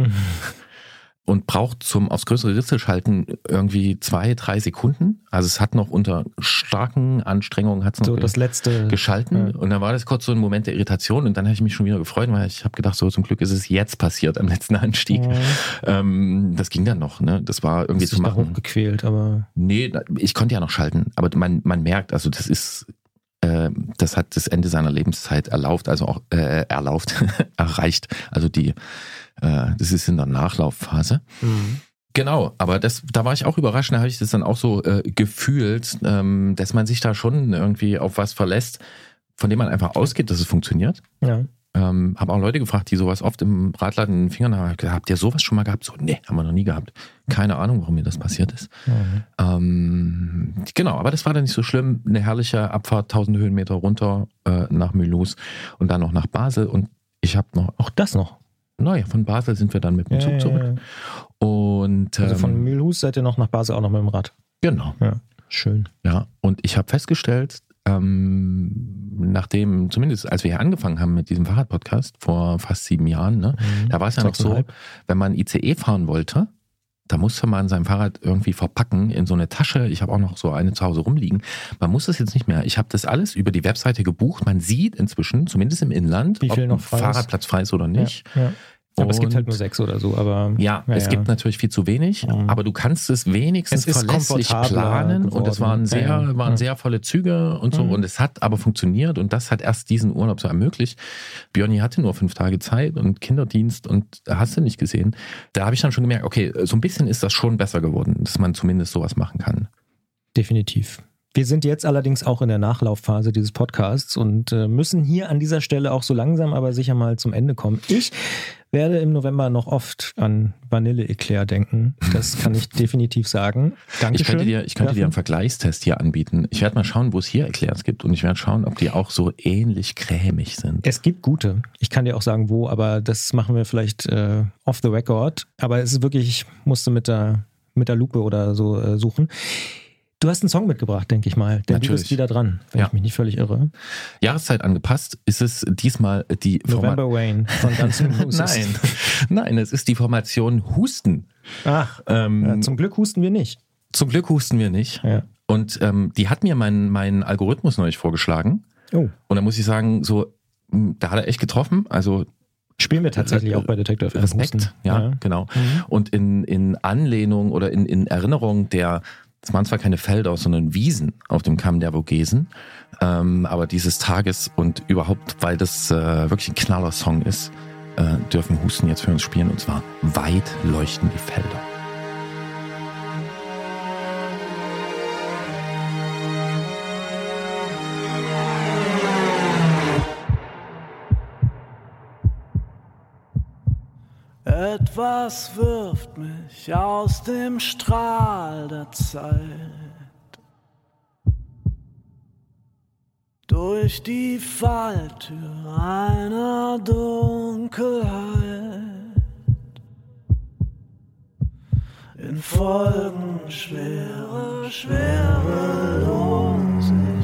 und braucht zum aufs größere Ritzel schalten irgendwie zwei, drei Sekunden. Also es hat noch unter starken Anstrengungen hat es noch So das letzte. geschalten Ja. und dann war das kurz so ein Moment der Irritation und dann habe ich mich schon wieder gefreut, weil ich habe gedacht, so zum Glück ist es jetzt passiert am letzten Anstieg. Mhm. Ähm, das ging dann noch, ne? Das war irgendwie Hast zu machen. hochgequält, aber Nee, ich konnte ja noch schalten, aber man, man merkt, also das ist, das hat das Ende seiner Lebenszeit erlaubt, also auch äh, erlaubt, erreicht. Also die, äh, das ist in der Nachlaufphase. Genau, aber das, da war ich auch überrascht, da habe ich das dann auch so äh, gefühlt, ähm, dass man sich da schon irgendwie auf was verlässt, von dem man einfach ausgeht, dass es funktioniert. ja. Ähm, habe auch Leute gefragt, die sowas oft im Radladen in den Fingern haben. Hab gesagt, Habt ihr sowas schon mal gehabt? So, nee, haben wir noch nie gehabt. Keine Ahnung, warum mir das passiert ist. Mhm. Ähm, genau, aber das war dann nicht so schlimm. Eine herrliche Abfahrt, 1000 Höhenmeter runter äh, nach Mulhouse und dann noch nach Basel. Und ich habe noch, Auch das noch. naja, von Basel sind wir dann mit dem Ja, Zug ja, zurück. ja. Und ähm, Also von Mühlhus seid ihr noch nach Basel auch noch mit dem Rad. genau, Schön. ja. Und ich habe festgestellt, ähm, nachdem, zumindest als wir hier angefangen haben mit diesem Fahrradpodcast vor fast sieben Jahren, ne, da war es ja noch so, wenn man ICE fahren wollte, da musste man sein Fahrrad irgendwie verpacken in so eine Tasche. Ich habe auch noch so eine zu Hause rumliegen. Man muss das jetzt nicht mehr. Ich habe das alles über die Webseite gebucht. Man sieht inzwischen, zumindest im Inland, Wie viel ob noch ein. Fahrradplatz frei ist oder nicht. Ja, ja. Aber es gibt Und- halt nur sechs oder so, aber Ja, Ja, es ja. gibt natürlich viel zu wenig, aber du kannst es wenigstens Es ist verlässlich planen und es geworden. waren sehr, Ja, waren sehr volle Züge und so Mhm. und es hat aber funktioniert und das hat erst diesen Urlaub so ermöglicht. Björni hatte nur fünf Tage Zeit und Kinderdienst und hast du nicht gesehen. Da habe ich dann schon gemerkt, okay, so ein bisschen ist das schon besser geworden, dass man zumindest sowas machen kann. definitiv. Wir sind jetzt allerdings auch in der Nachlaufphase dieses Podcasts und äh, müssen hier an dieser Stelle auch so langsam aber sicher mal zum Ende kommen. Ich werde im November noch oft an Vanille-Eclair denken. Das kann ich definitiv sagen. Dankeschön. Ich könnte dir, ich könnte dir einen. Vergleichstest hier anbieten. Ich werde mal schauen, wo es hier Eclairs gibt und ich werde schauen, ob die auch so ähnlich cremig sind. Es gibt gute. Ich kann dir auch sagen, wo, aber das machen wir vielleicht äh, off the record. Aber es ist wirklich, ich musste mit der, mit der Lupe oder so äh, suchen. Du hast einen Song mitgebracht, denke ich mal. Denn du Natürlich. bist wieder dran, wenn Ja. ich mich nicht völlig irre. Jahreszeit angepasst ist es diesmal die November Forma- Wayne von Guns N'. Nein, nein, es ist die Formation Husten. Ach, Ähm, ja, zum Glück husten wir nicht. zum Glück husten wir nicht. Ja. Und ähm, die hat mir mein, mein Algorithmus neulich vorgeschlagen. Oh. Und da muss ich sagen, so, mh, da hat er echt getroffen. Also Spielen wir tatsächlich auch bei Detektor FM. Respekt, Husten. ja, genau. Mhm. Und in, in Anlehnung oder in, in Erinnerung der, es waren zwar keine Felder, sondern Wiesen auf dem Kamm der Vogesen, ähm, aber dieses Tages und überhaupt, weil das äh, wirklich ein Knaller-Song ist, äh, dürfen Husten jetzt für uns spielen und zwar weit leuchten die Felder. Etwas wirft mich aus dem Strahl der Zeit. Durch die Falltür einer Dunkelheit. In Folgen schwerer Schwerelosigkeit.